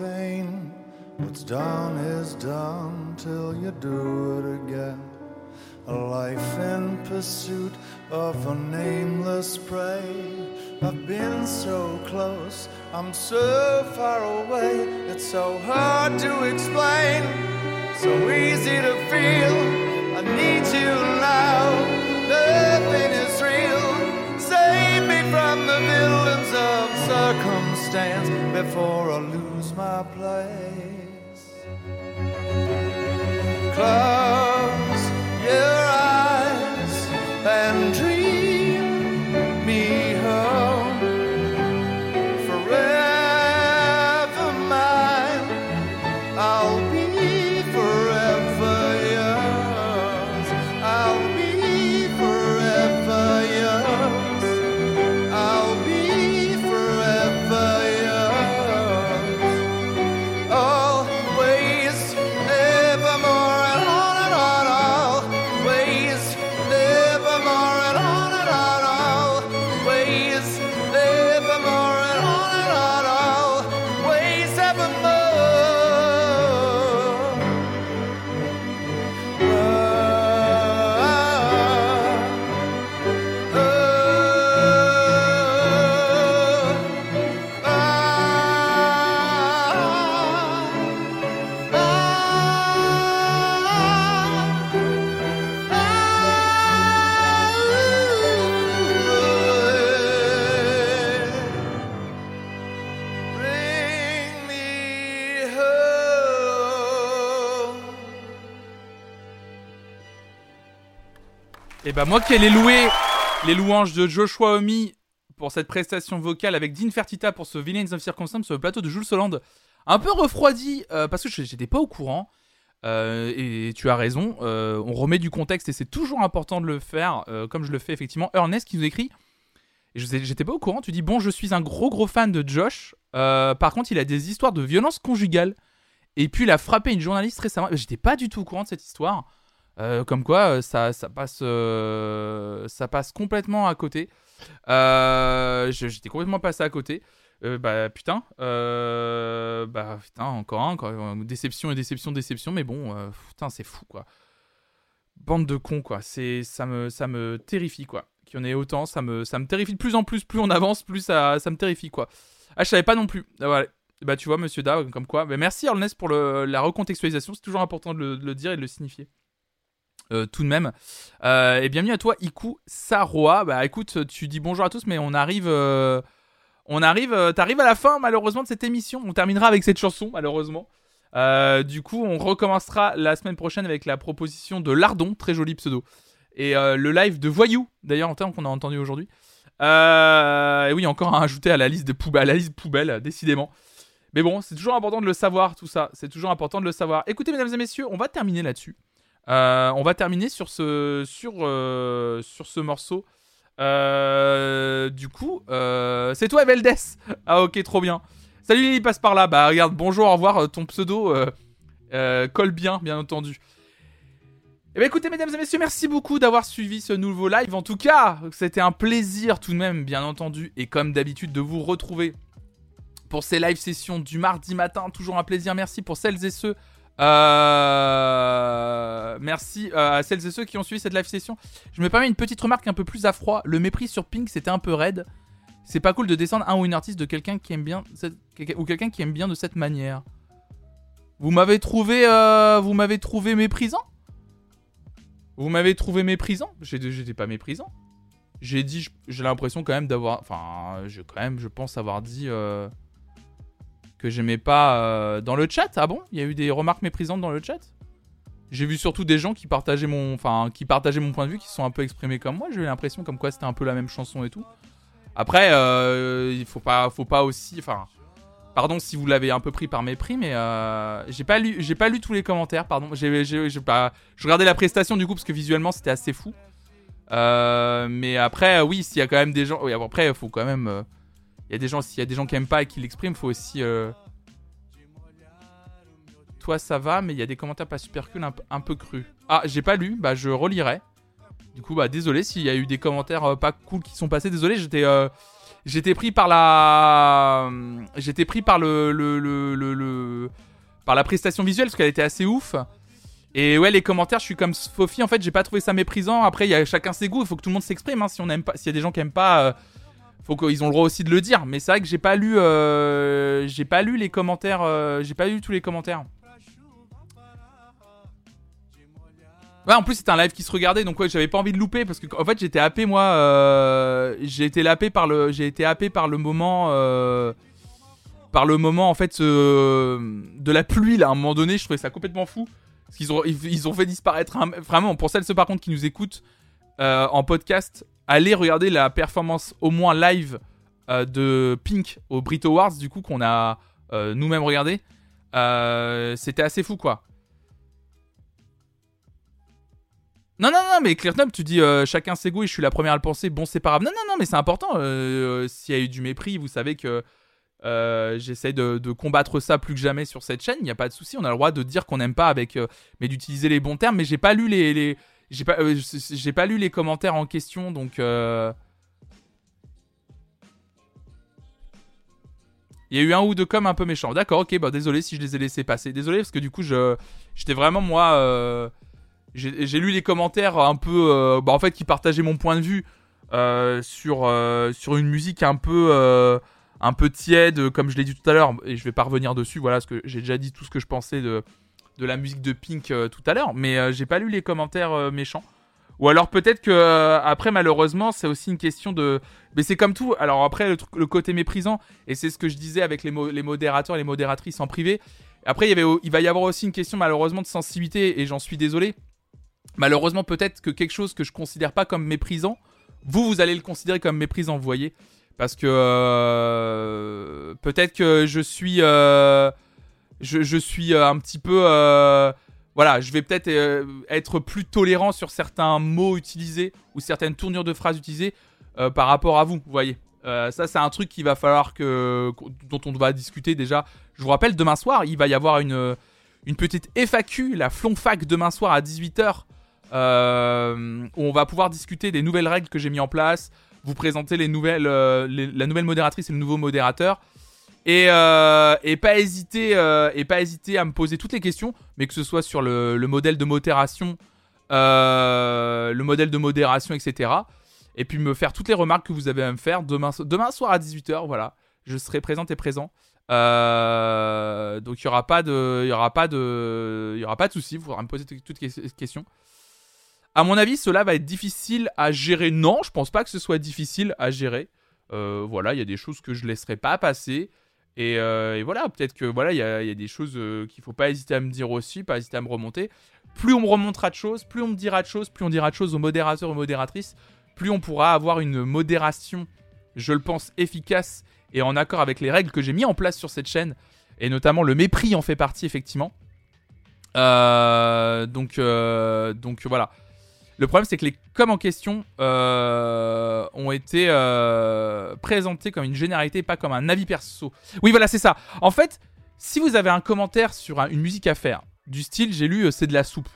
pain. What's done is done till you do it again. A life in pursuit of a nameless prey. I've been so close, I'm so far away. It's so hard to explain, so easy to feel. I need you now, nothing is real. Save me from the villains of circumstance before I lose my place. Close bah moi qui ai les loué les louanges de Joshua Omi pour cette prestation vocale avec Dean Fertita pour ce Villains of Circumstance sur le plateau de Jules Solande. Un peu refroidi euh, parce que j'étais pas au courant. Euh, et tu as raison, euh, on remet du contexte et c'est toujours important de le faire, comme je le fais effectivement. Ernest qui nous écrit, j'étais pas au courant, tu dis Bon, je suis un gros gros fan de Josh, par contre il a des histoires de violence conjugale, et puis il a frappé une journaliste récemment. J'étais pas du tout au courant de cette histoire. Euh, comme quoi, euh, ça, ça, passe, euh, ça passe complètement à côté. J'étais complètement passé à côté. Bah putain, bah putain, encore un. Euh, déception et déception, déception, mais bon, putain, c'est fou quoi. Bande de cons quoi, ça me terrifie quoi. Qu'il y en ait autant, ça me terrifie de plus en plus, plus on avance, plus ça, me terrifie quoi. Ah, je savais pas non plus. Ah, voilà. Bah tu vois, Monsieur Da, comme quoi. Bah, merci Ernest pour la recontextualisation, c'est toujours important de le dire et de le signifier. Euh, tout de même. Euh, et bienvenue à toi, Iku Saroa. Bah écoute, tu dis bonjour à tous, mais on arrive. euh, on arrive. euh, T'arrives à la fin, malheureusement, de cette émission. On terminera avec cette chanson, malheureusement. Du coup, on recommencera la semaine prochaine avec la proposition de Lardon, très joli pseudo. Et le live de Voyou, d'ailleurs, en termes qu'on a entendu aujourd'hui. Et oui, encore à ajouter à la liste de poubelles, à la liste poubelle, décidément. Mais bon, c'est toujours important de le savoir, tout ça. C'est toujours important de le savoir. Écoutez, mesdames et messieurs, on va terminer là-dessus. Euh, on va terminer sur ce, euh, morceau. Euh, du coup, c'est toi, Veldes. Ah, ok, trop bien. Salut, Lily, passe par là. Bah, regarde, bonjour, au revoir. Ton pseudo colle bien, bien entendu. Eh bien, écoutez, mesdames et messieurs, merci beaucoup d'avoir suivi ce nouveau live. En tout cas, c'était un plaisir tout de même, bien entendu, et comme d'habitude, de vous retrouver pour ces live sessions du mardi matin. Toujours un plaisir. Merci pour celles et ceux. Euh, Merci euh, à celles et ceux qui ont suivi cette live session. Je me permets une petite remarque un peu plus à froid. Le mépris sur Pink, c'était un peu raide. C'est pas cool de descendre un ou une artiste de quelqu'un qui aime bien ou quelqu'un qui aime bien de cette manière. Vous m'avez trouvé, euh, vous m'avez trouvé méprisant? Vous m'avez trouvé méprisant? J'étais pas méprisant. J'ai dit, j'ai l'impression quand même d'avoir, enfin, je quand même, je pense avoir dit que j'aimais pas euh, dans le chat. Ah bon? Il y a eu des remarques méprisantes dans le chat? J'ai vu surtout des gens qui partageaient mon, enfin, qui partageaient mon point de vue, qui se sont un peu exprimés comme moi. J'ai eu l'impression comme quoi c'était un peu la même chanson et tout. Après, euh, il faut pas, faut pas aussi, enfin, pardon si vous l'avez un peu pris par mépris, mais euh, j'ai pas lu, j'ai pas lu tous les commentaires, pardon. J'ai, pas, je regardais la prestation du coup parce que visuellement c'était assez fou. Mais après, oui, s'il y a quand même des gens, oui, après, il faut quand même, il y a des gens, qui aiment pas et qui l'expriment, faut aussi. euh, Toi, ça va, mais il y a des commentaires pas super cool, un, peu- crus. Ah, j'ai pas lu, bah je relirai. Du coup, bah désolé s'il y a eu des commentaires euh, pas cool qui sont passés. Désolé, j'étais, euh, j'étais pris par la, j'étais pris par le, le, le, le- par la prestation visuelle parce qu'elle était assez ouf. Et ouais, les commentaires, je suis comme Sophie. En fait, j'ai pas trouvé ça méprisant. Après, il y a chacun ses goûts. Il faut que tout le monde s'exprime. hein. Si on aime pas, s'il y a des gens qui aiment pas, faut qu'ils ont le droit aussi de le dire. Mais c'est vrai que j'ai pas lu, euh, j'ai pas lu les commentaires. euh, j'ai pas lu tous les commentaires. Ouais, en plus c'était un live qui se regardait, donc ouais, j'avais pas envie de louper parce que en fait j'étais happé moi, euh, j'ai été happé par le, j'ai été happé par le moment, par le moment en fait de la pluie là. À un moment donné, je trouvais ça complètement fou parce qu'ils ont, ils, ont fait disparaître un, vraiment pour celles ceux par contre qui nous écoutent en podcast, allez regarder la performance au moins live euh, de Pink au Brit Awards du coup qu'on a euh, nous-mêmes regardé. Euh, c'était assez fou quoi. Non, non, non, mais Cleartop, tu dis chacun ses goûts et je suis la première à le penser. Bon, c'est pas grave. Non, non, non, mais c'est important. S'il y a eu du mépris, vous savez que j'essaie de, combattre ça plus que jamais sur cette chaîne. Il n'y a pas de souci. On a le droit de dire qu'on n'aime pas avec, mais d'utiliser les bons termes. Mais j'ai pas lu les j'ai pas, euh, j'ai pas lu les commentaires en question, donc. euh, Il y a eu un ou deux coms un peu méchants. D'accord, ok, bah désolé si je les ai laissés passer. Désolé parce que du coup, je, j'étais vraiment moi. euh, j'ai lu les commentaires un peu, bah, en fait, qui partageaient mon point de vue sur sur une musique un peu un peu tiède, comme je l'ai dit tout à l'heure, et je vais pas revenir dessus. Voilà, parce que j'ai déjà dit tout ce que je pensais de de la musique de Pink euh, tout à l'heure, mais euh, j'ai pas lu les commentaires euh, méchants. Ou alors peut-être que après malheureusement c'est aussi une question de, mais c'est comme tout. Alors après le, côté méprisant et c'est ce que je disais avec les, mo- les modérateurs et les modératrices en privé. Après il, il va y avoir aussi une question malheureusement de sensibilité et j'en suis désolé. Malheureusement peut-être que quelque chose que je considère pas comme méprisant, vous vous allez le considérer comme méprisant, vous voyez, parce que peut-être que je suis je, suis euh, un petit peu euh, voilà, je vais peut-être euh, être plus tolérant sur certains mots utilisés ou certaines tournures de phrases utilisées par rapport à vous, vous voyez. Ça, c'est un truc qu'il va falloir que dont on va discuter déjà. Je vous rappelle, demain soir, il va y avoir une une petite FAQ, la Flonfac demain soir à 18h, euh, où on va pouvoir discuter des nouvelles règles que j'ai mis en place, vous présenter les nouvelles, les- la nouvelle modératrice et le nouveau modérateur. Et, euh, et pas hésiter euh, et pas hésiter à me poser toutes les questions, mais que ce soit sur le, le modèle de modération, euh, le modèle de modération, etc. Et puis me faire toutes les remarques que vous avez à me faire demain, so- demain soir à 18h. Voilà, je serai présente et présent. Euh, donc il y aura pas de, il y aura pas de, il y aura pas de. Vous pourrez me poser toutes les questions. À mon avis, cela va être difficile à gérer. Non, je pense pas que ce soit difficile à gérer. Euh, voilà, il y a des choses que je laisserai pas passer. Et, euh, et voilà, peut-être que voilà, il y a, il y a des choses euh, qu'il faut pas hésiter à me dire aussi, pas hésiter à me remonter. Plus on me remontera de choses, plus on me dira de choses, plus on dira de choses aux modérateurs et aux modératrices, plus on pourra avoir une modération, je le pense, efficace et en accord avec les règles que j'ai mis en place sur cette chaîne. Et notamment le mépris en fait partie, effectivement. Euh, donc, euh, donc voilà. Le problème, c'est que les coms en question euh, ont été euh, présentés comme une généralité, pas comme un avis perso. Oui, voilà, c'est ça. En fait, si vous avez un commentaire sur un- une musique à faire, du style j'ai lu euh, c'est de la soupe.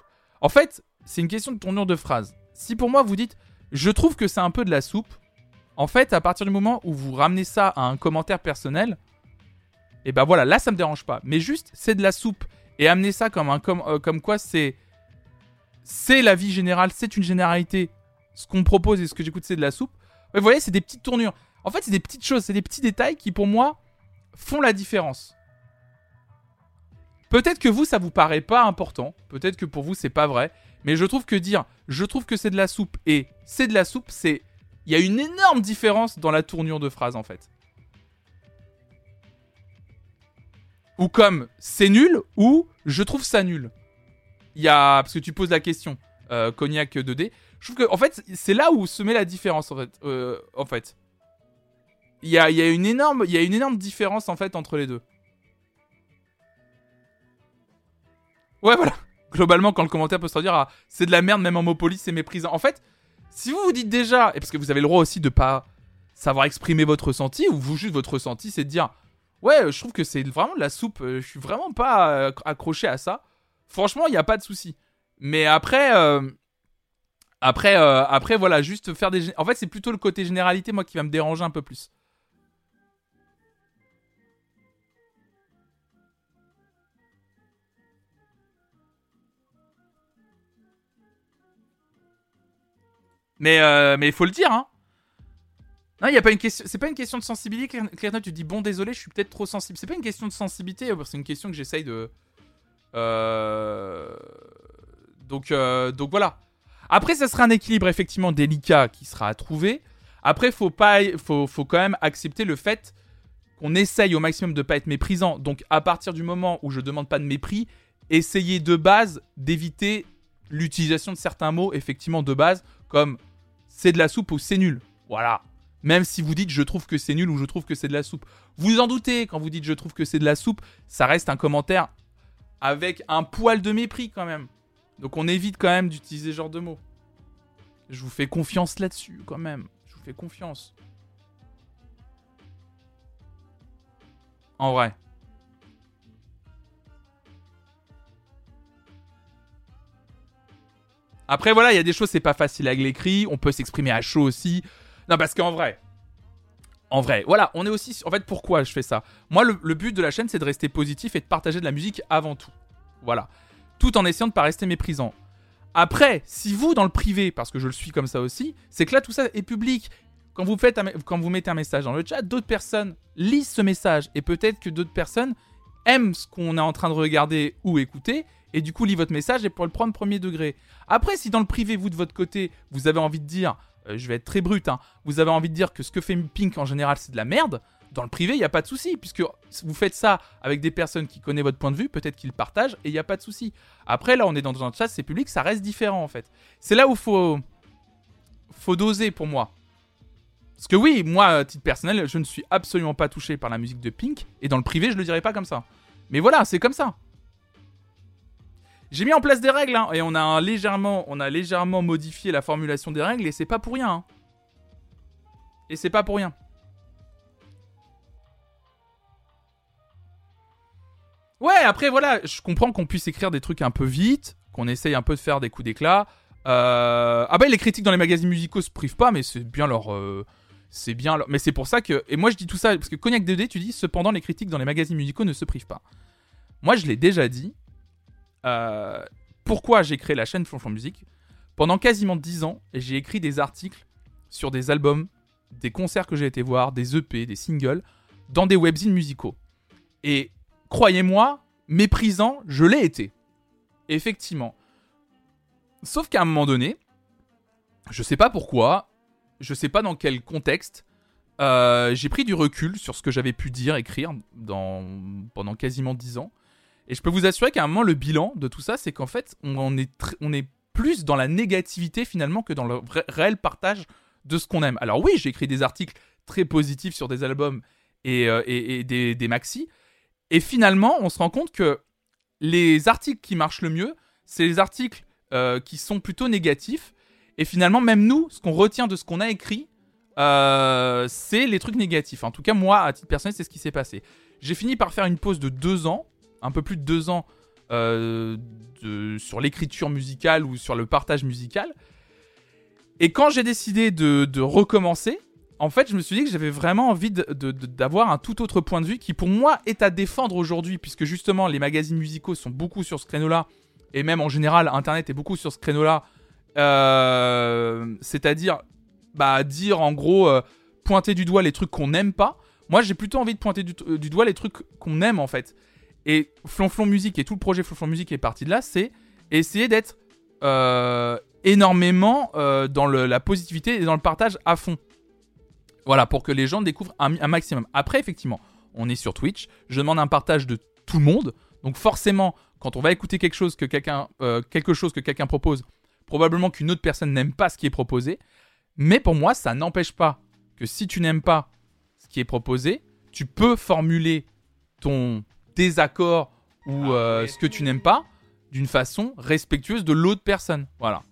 En fait, c'est une question de tournure de phrase. Si pour moi vous dites je trouve que c'est un peu de la soupe, en fait, à partir du moment où vous ramenez ça à un commentaire personnel, Et ben voilà, là ça me dérange pas. Mais juste, c'est de la soupe. Et amener ça comme quoi c'est. C'est la vie générale, c'est une généralité. Ce qu'on propose et ce que j'écoute, c'est de la soupe. Ouais, vous voyez, c'est des petites tournures. En fait, c'est des petites choses, c'est des petits détails qui, pour moi, font la différence. Peut-être que vous, ça vous paraît pas important. Peut-être que pour vous, c'est pas vrai. Mais je trouve que dire je trouve que c'est de la soupe et c'est de la soupe, c'est. Il y a une énorme différence dans la tournure de phrase en fait. Ou comme c'est nul ou je trouve ça nul. Il y a. Parce que tu poses la question, euh, Cognac 2D. Je trouve que, en fait, c'est là où se met la différence en fait. Euh. Il y a, y a une énorme, il y a une énorme différence en fait entre les deux. Ouais, voilà. Globalement, quand le commentaire peut se dire ah, c'est de la merde, même en mots polis, c'est méprisant. En fait, si vous vous dites déjà, et parce que vous avez le droit aussi de pas savoir exprimer votre ressenti, ou vous juste votre ressenti, c'est de dire ouais, je trouve que c'est vraiment de la soupe, euh, je suis vraiment pas accroché à ça. Franchement, il n'y a pas de souci. Mais après, euh, après, euh, après, voilà, juste faire des. En fait, c'est plutôt le côté généralité, moi, qui va me déranger un peu plus. Mais euh, mais il faut le dire, hein. Non, il y a pas une question. C'est pas une question de sensibilité. Claire- Claire tu dis bon, désolé, je suis peut-être trop sensible. C'est pas une question de sensibilité. euh, C'est une question que j'essaye de. Euh, Donc euh, donc voilà. Après, ça sera un équilibre effectivement délicat qui sera à trouver. Après, faut pas, faut, faut quand même accepter le fait qu'on essaye au maximum de pas être méprisant. Donc, à partir du moment où je demande pas de mépris, essayez de base d'éviter l'utilisation de certains mots effectivement de base comme c'est de la soupe ou c'est nul. Voilà. Même si vous dites je trouve que c'est nul ou je trouve que c'est de la soupe. Vous en doutez quand vous dites je trouve que c'est de la soupe, ça reste un commentaire avec un poil de mépris quand même. Donc on évite quand même d'utiliser ce genre de mots. Je vous fais confiance là-dessus quand même. Je vous fais confiance. En vrai. Après voilà, il y a des choses c'est pas facile avec l'écrit, on peut s'exprimer à chaud aussi. Non parce qu'en vrai, en vrai, voilà, on est aussi. En fait, pourquoi je fais ça? Moi, le, but de la chaîne, c'est de rester positif et de partager de la musique avant tout. Voilà. Tout en essayant de pas rester méprisant. Après, si vous, dans le privé, parce que je le suis comme ça aussi, c'est que là, tout ça est public. Quand vous, quand vous mettez un message dans le chat, d'autres personnes lisent ce message. Et peut-être que d'autres personnes aiment ce qu'on est en train de regarder ou écouter. Et du coup, lisent votre message et pour le prendre premier degré. Après, si dans le privé, vous, de votre côté, vous avez envie de dire, euh, je vais être très brut, hein, vous avez envie de dire que ce que fait Pink en général, c'est de la merde, dans le privé, il n'y a pas de souci, puisque vous faites ça avec des personnes qui connaissent votre point de vue, peut-être qu'ils partagent, et il n'y a pas de souci. Après, là, on est dans un chat, c'est public, ça reste différent, en fait. C'est là où faut, faut doser pour moi. Parce que oui, moi, à titre personnel, je ne suis absolument pas touché par la musique de Pink, et dans le privé, je le dirais pas comme ça. Mais voilà, c'est comme ça. J'ai mis en place des règles, hein, et on a, un légèrement, on a légèrement modifié la formulation des règles, et c'est pas pour rien. hein. Et c'est pas pour rien. Ouais, après voilà, je comprends qu'on puisse écrire des trucs un peu vite, qu'on essaye un peu de faire des coups d'éclat. Euh... Ah bah les critiques dans les magazines musicaux se privent pas, mais c'est bien leur... euh, C'est bien leur... Mais c'est pour ça que... Et moi je dis tout ça, parce que Cognac 2D, tu dis, cependant les critiques dans les magazines musicaux ne se privent pas. Moi je l'ai déjà dit. Euh, Pourquoi j'ai créé la chaîne Flonflon Musique Pendant quasiment 10 ans, j'ai écrit des articles sur des albums, des concerts que j'ai été voir, des EP, des singles, dans des webzines musicaux. Et croyez-moi, méprisant, je l'ai été. Effectivement. Sauf qu'à un moment donné, je sais pas pourquoi, je sais pas dans quel contexte, euh, j'ai pris du recul sur ce que j'avais pu dire, écrire pendant quasiment 10 ans. Et je peux vous assurer qu'à un moment, le bilan de tout ça, c'est qu'en fait, on, est on est plus dans la négativité finalement que dans le réel partage de ce qu'on aime. Alors oui, j'ai écrit des articles très positifs sur des albums et, euh, et des, des maxi. Et finalement, on se rend compte que les articles qui marchent le mieux, c'est les articles euh, qui sont plutôt négatifs. Et finalement, même nous, ce qu'on retient de ce qu'on a écrit, euh, c'est les trucs négatifs. En tout cas, moi, à titre personnel, c'est ce qui s'est passé. J'ai fini par faire une pause de deux ans, un peu plus de deux ans, euh, sur l'écriture musicale ou sur le partage musical. Et quand j'ai décidé de, recommencer, en fait, je me suis dit que j'avais vraiment envie d'avoir un tout autre point de vue qui, pour moi, est à défendre aujourd'hui, puisque justement, les magazines musicaux sont beaucoup sur ce créneau-là, et même en général, Internet est beaucoup sur ce créneau-là. Euh, C'est-à-dire, bah, dire en gros, euh, pointer du doigt les trucs qu'on n'aime pas. Moi, j'ai plutôt envie de pointer du doigt les trucs qu'on aime, en fait. Et Flonflon Musique et tout le projet Flonflon Musique est parti de là, c'est essayer d'être euh, énormément euh, dans la positivité et dans le partage à fond. Voilà, pour que les gens découvrent un, un maximum. Après, effectivement, on est sur Twitch. Je demande un partage de tout le monde. Donc forcément, quand on va écouter quelque chose que quelqu'un, euh, quelque chose que quelqu'un propose, probablement qu'une autre personne n'aime pas ce qui est proposé. Mais pour moi, ça n'empêche pas que si tu n'aimes pas ce qui est proposé, tu peux formuler ton désaccord ou euh, ce que tu n'aimes pas d'une façon respectueuse de l'autre personne. Voilà.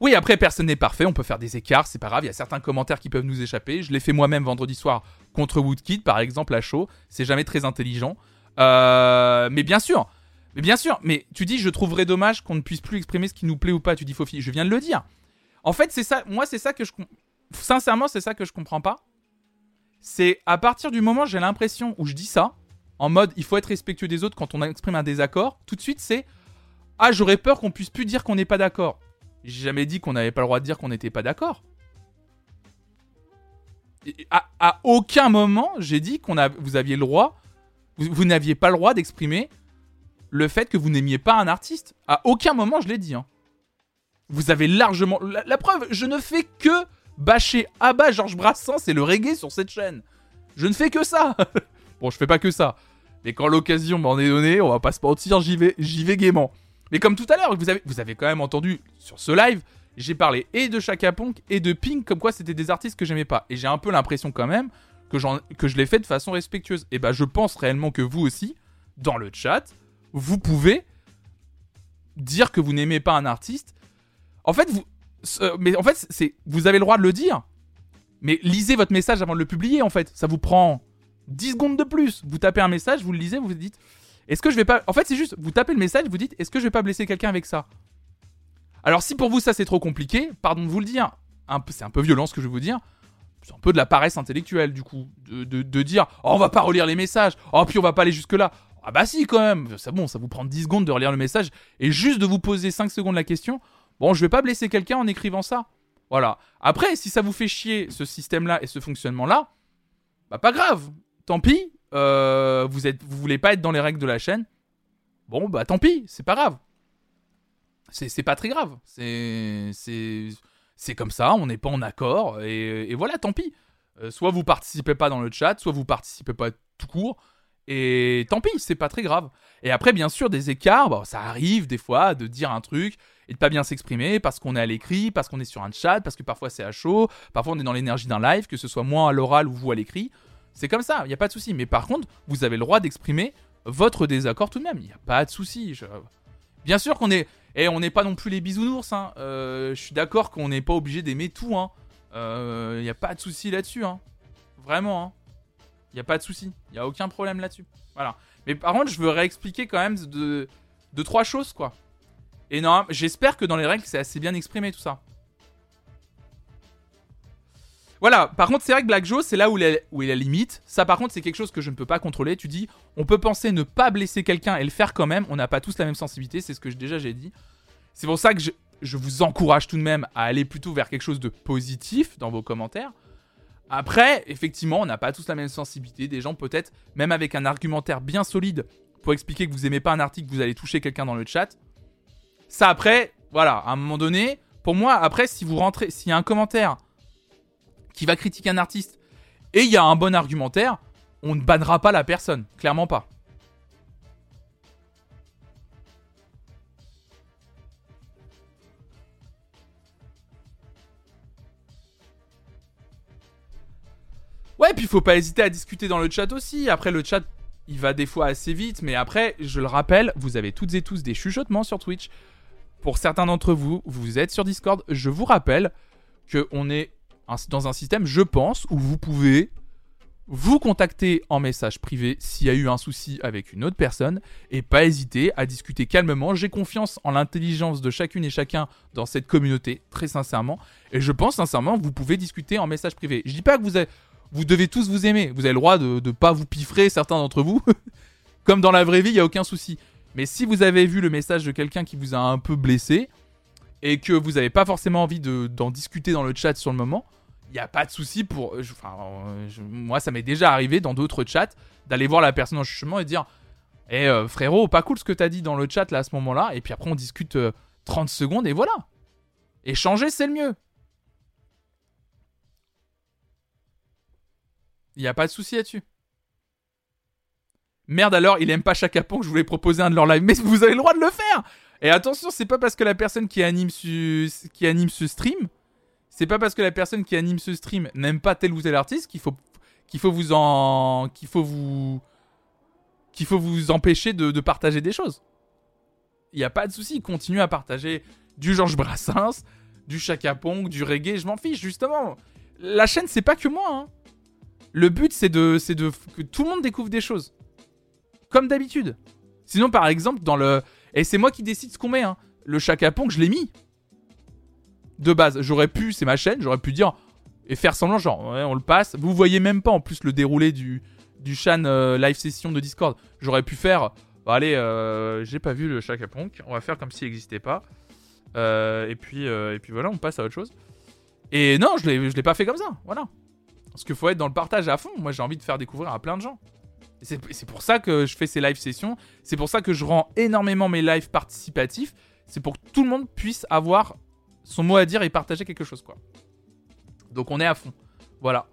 Oui, après, personne n'est parfait, on peut faire des écarts, c'est pas grave, il y a certains commentaires qui peuvent nous échapper. Je l'ai fait moi-même vendredi soir contre Woodkid, par exemple, à chaud. C'est jamais très intelligent. Euh, mais bien sûr, mais bien sûr, mais tu dis, je trouverais dommage qu'on ne puisse plus exprimer ce qui nous plaît ou pas. Tu dis, Fofi, je viens de le dire. En fait, c'est ça, moi, c'est ça que je. Sincèrement, c'est ça que je comprends pas. C'est à partir du moment où j'ai l'impression où je dis ça, en mode, il faut être respectueux des autres quand on exprime un désaccord, tout de suite, c'est. Ah, j'aurais peur qu'on puisse plus dire qu'on n'est pas d'accord. J'ai jamais dit qu'on n'avait pas le droit de dire qu'on n'était pas d'accord. À, aucun moment, j'ai dit qu'on a, vous aviez le droit, vous, n'aviez pas le droit d'exprimer le fait que vous n'aimiez pas un artiste. À aucun moment, je l'ai dit. hein. Vous avez largement. La, la preuve, je ne fais que bâcher à Georges Brassens et le reggae sur cette chaîne. Je ne fais que ça. <laughs> bon, je fais pas que ça. Mais quand l'occasion m'en est donnée, on va pas se mentir, j'y vais, j'y vais gaiement. Mais comme tout à l'heure, vous avez, quand même entendu sur ce live, j'ai parlé et de Chaka Ponk et de Pink, comme quoi c'était des artistes que j'aimais pas. Et j'ai un peu l'impression quand même que, que je l'ai fait de façon respectueuse. Et bah, je pense réellement que vous aussi, dans le chat, vous pouvez dire que vous n'aimez pas un artiste. En fait, vous, mais en fait, c'est, vous avez le droit de le dire. Mais lisez votre message avant de le publier, en fait. Ça vous prend 10 secondes de plus. Vous tapez un message, vous le lisez, vous vous dites Est-ce que je vais pas. En fait, c'est juste, vous tapez le message, vous dites Est-ce que je vais pas blesser quelqu'un avec ça? Alors, si pour vous ça c'est trop compliqué, pardon de vous le dire, c'est un peu violent ce que je vais vous dire. C'est un peu de la paresse intellectuelle, du coup. De, de- dire Oh, on va pas relire les messages. Oh, puis on va pas aller jusque-là. Ah, bah si, quand même. C'est bon, ça vous prend 10 secondes de relire le message et juste de vous poser 5 secondes la question. Bon, je vais pas blesser quelqu'un en écrivant ça. Voilà. Après, si ça vous fait chier ce système-là et ce fonctionnement-là, bah pas grave. Tant pis. Euh, vous êtes, vous voulez pas être dans les règles de la chaîne. Bon, bah tant pis. C'est pas grave. C'est pas très grave. C'est comme ça. On n'est pas en accord et, voilà. Tant pis. Euh, soit vous participez pas dans le chat, soit vous participez pas tout court. Et tant pis, c'est pas très grave. Et après, bien sûr, des écarts, bon, ça arrive des fois de dire un truc et de pas bien s'exprimer parce qu'on est à l'écrit, parce qu'on est sur un chat, parce que parfois c'est à chaud, parfois on est dans l'énergie d'un live, que ce soit moi à l'oral ou vous à l'écrit. C'est comme ça, il n'y a pas de souci. Mais par contre, vous avez le droit d'exprimer votre désaccord tout de même. Il n'y a pas de souci. Bien sûr qu'on est. Et on n'est pas non plus les bisounours. Hein. Euh, je suis d'accord qu'on n'est pas obligé d'aimer tout. Hein. Euh, Il n'y a pas de souci là-dessus. Hein. Vraiment. Hein. Il n'y a pas de souci. Il n'y a aucun problème là-dessus. Voilà. Mais par contre, je veux réexpliquer quand même de, de trois choses, quoi. Et non, j'espère que dans les règles, c'est assez bien exprimé tout ça. Voilà, par contre, c'est vrai que Black Joe, c'est là où est, la limite. Ça, par contre, c'est quelque chose que je ne peux pas contrôler. Tu dis, on peut penser ne pas blesser quelqu'un et le faire quand même. On n'a pas tous la même sensibilité, c'est ce que déjà j'ai dit. C'est pour ça que je, je vous encourage tout de même à aller plutôt vers quelque chose de positif dans vos commentaires. Après, effectivement, on n'a pas tous la même sensibilité. Des gens, peut-être, même avec un argumentaire bien solide pour expliquer que vous aimez pas un article, vous allez toucher quelqu'un dans le chat. Ça, après, voilà, à un moment donné, pour moi, après, si vous rentrez, s'il y a un commentaire qui va critiquer un artiste et il y a un bon argumentaire, on ne bannera pas la personne, clairement pas. Ouais, puis faut pas hésiter à discuter dans le chat aussi. Après, le chat, il va des fois assez vite, mais après, je le rappelle, vous avez toutes et tous des chuchotements sur Twitch. Pour certains d'entre vous, vous êtes sur Discord. Je vous rappelle que on est dans un système, je pense, où vous pouvez vous contacter en message privé s'il y a eu un souci avec une autre personne et pas hésiter à discuter calmement. J'ai confiance en l'intelligence de chacune et chacun dans cette communauté, très sincèrement. Et je pense sincèrement que vous pouvez discuter en message privé. Je dis pas que vous, vous devez tous vous aimer. Vous avez le droit de ne pas vous piffrer certains d'entre vous. <laughs> Comme dans la vraie vie, il n'y a aucun souci. Mais si vous avez vu le message de quelqu'un qui vous a un peu blessé et que vous n'avez pas forcément envie de- d'en discuter dans le chat sur le moment, il n'y a pas de souci pour. euh, je- moi, ça m'est déjà arrivé dans d'autres chats d'aller voir la personne en chuchotement et dire Eh euh, frérot, pas cool ce que t'as dit dans le chat là à ce moment-là. Et puis après, on discute euh, 30 secondes et voilà. Échanger, c'est le mieux. Il n'y a pas de souci là-dessus. Merde alors, il aime pas Chaka Ponk, je voulais proposer un de leurs live. Mais vous avez le droit de le faire Et attention, c'est pas parce que la personne qui anime, qui ce stream, c'est pas parce que la personne qui anime ce stream n'aime pas tel ou tel artiste qu'il faut, qu'il faut vous en... qu'il faut vous... qu'il faut vous empêcher de, partager des choses. Il n'y a pas de souci, continuez à partager du Georges Brassens, du Chaka Ponk, du reggae, je m'en fiche, justement. La chaîne, c'est pas que moi, hein. Le but, c'est de, c'est de que tout le monde découvre des choses. Comme d'habitude. Sinon, par exemple, dans le. Et c'est moi qui décide ce qu'on met, hein. Le Chaka Ponk, je l'ai mis. De base. J'aurais pu, c'est ma chaîne, j'aurais pu dire. Et faire semblant, genre, on le passe. Vous voyez même pas en plus le déroulé du, du Chan euh, live session de Discord. J'aurais pu faire. Bah, allez, euh, j'ai pas vu le Chaka Ponk. On va faire comme s'il n'existait pas. Euh, et, puis, et puis voilà, on passe à autre chose. Et non, je l'ai je l'ai pas fait comme ça. Voilà. Parce qu'il faut être dans le partage à fond. Moi, j'ai envie de faire découvrir à plein de gens. C'est pour ça que je fais ces live sessions. C'est pour ça que je rends énormément mes lives participatifs. C'est pour que tout le monde puisse avoir son mot à dire et partager quelque chose, quoi. Donc on est à fond. Voilà.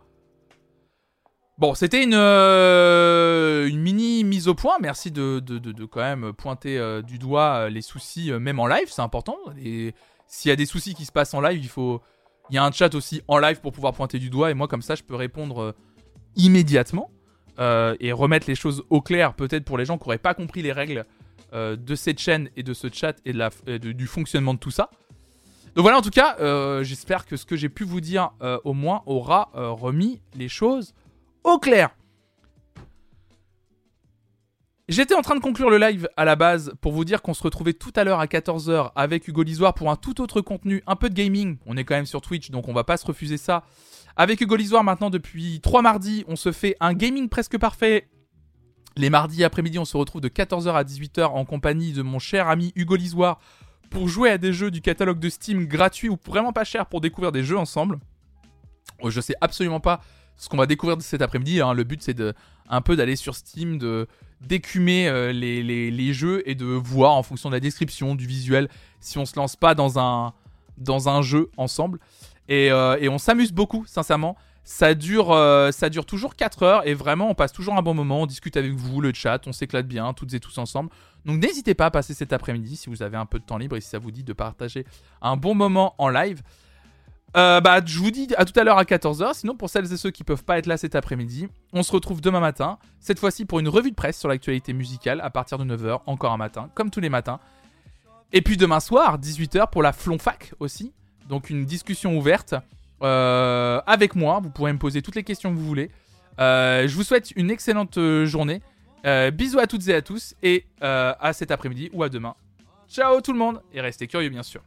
Bon, c'était une, euh, mini mise au point. Merci de, quand même pointer euh, du doigt euh, les soucis, même en live, c'est important. S'il y a des soucis qui se passent en live, il faut. Il y a un chat aussi en live pour pouvoir pointer du doigt. Et moi, comme ça, je peux répondre immédiatement euh, et remettre les choses au clair, peut-être pour les gens qui n'auraient pas compris les règles euh, de cette chaîne et de ce chat et de du fonctionnement de tout ça. Donc voilà, en tout cas, euh, j'espère que ce que j'ai pu vous dire au moins aura remis les choses au clair. J'étais en train de conclure le live à la base pour vous dire qu'on se retrouvait tout à l'heure à 14h avec Hugo Lisoire pour un tout autre contenu, un peu de gaming. On est quand même sur Twitch, donc on va pas se refuser ça. Avec Hugo Lisoire maintenant depuis 3 mardis, on se fait un gaming presque parfait. Les mardis après-midi, on se retrouve de 14h à 18h en compagnie de mon cher ami Hugo Lisoire pour jouer à des jeux du catalogue de Steam gratuits ou vraiment pas cher pour découvrir des jeux ensemble. Euh, Je sais absolument pas ce qu'on va découvrir cet après-midi. hein. Le but c'est un peu d'aller sur Steam, de d'écumer euh, les, jeux et de voir en fonction de la description, du visuel, si on se lance pas dans un jeu ensemble. Et, euh, et on s'amuse beaucoup, sincèrement. Ça dure, euh, ça dure toujours 4 heures et vraiment on passe toujours un bon moment. On discute avec vous, le chat, on s'éclate bien, toutes et tous ensemble. Donc n'hésitez pas à passer cet après-midi si vous avez un peu de temps libre et si ça vous dit de partager un bon moment en live. Euh, bah, je vous dis à tout à l'heure à 14h. Sinon, pour celles et ceux qui peuvent pas être là cet après-midi, on se retrouve demain matin. Cette fois-ci pour une revue de presse sur l'actualité musicale à partir de 9h, encore un matin, comme tous les matins. Et puis demain soir, 18h pour la Flonfac aussi. Donc une discussion ouverte euh, avec moi. Vous pourrez me poser toutes les questions que vous voulez. Euh, je vous souhaite une excellente euh, journée. Bisous à toutes et à tous. Et à cet après-midi ou à demain. Ciao tout le monde et restez curieux bien sûr.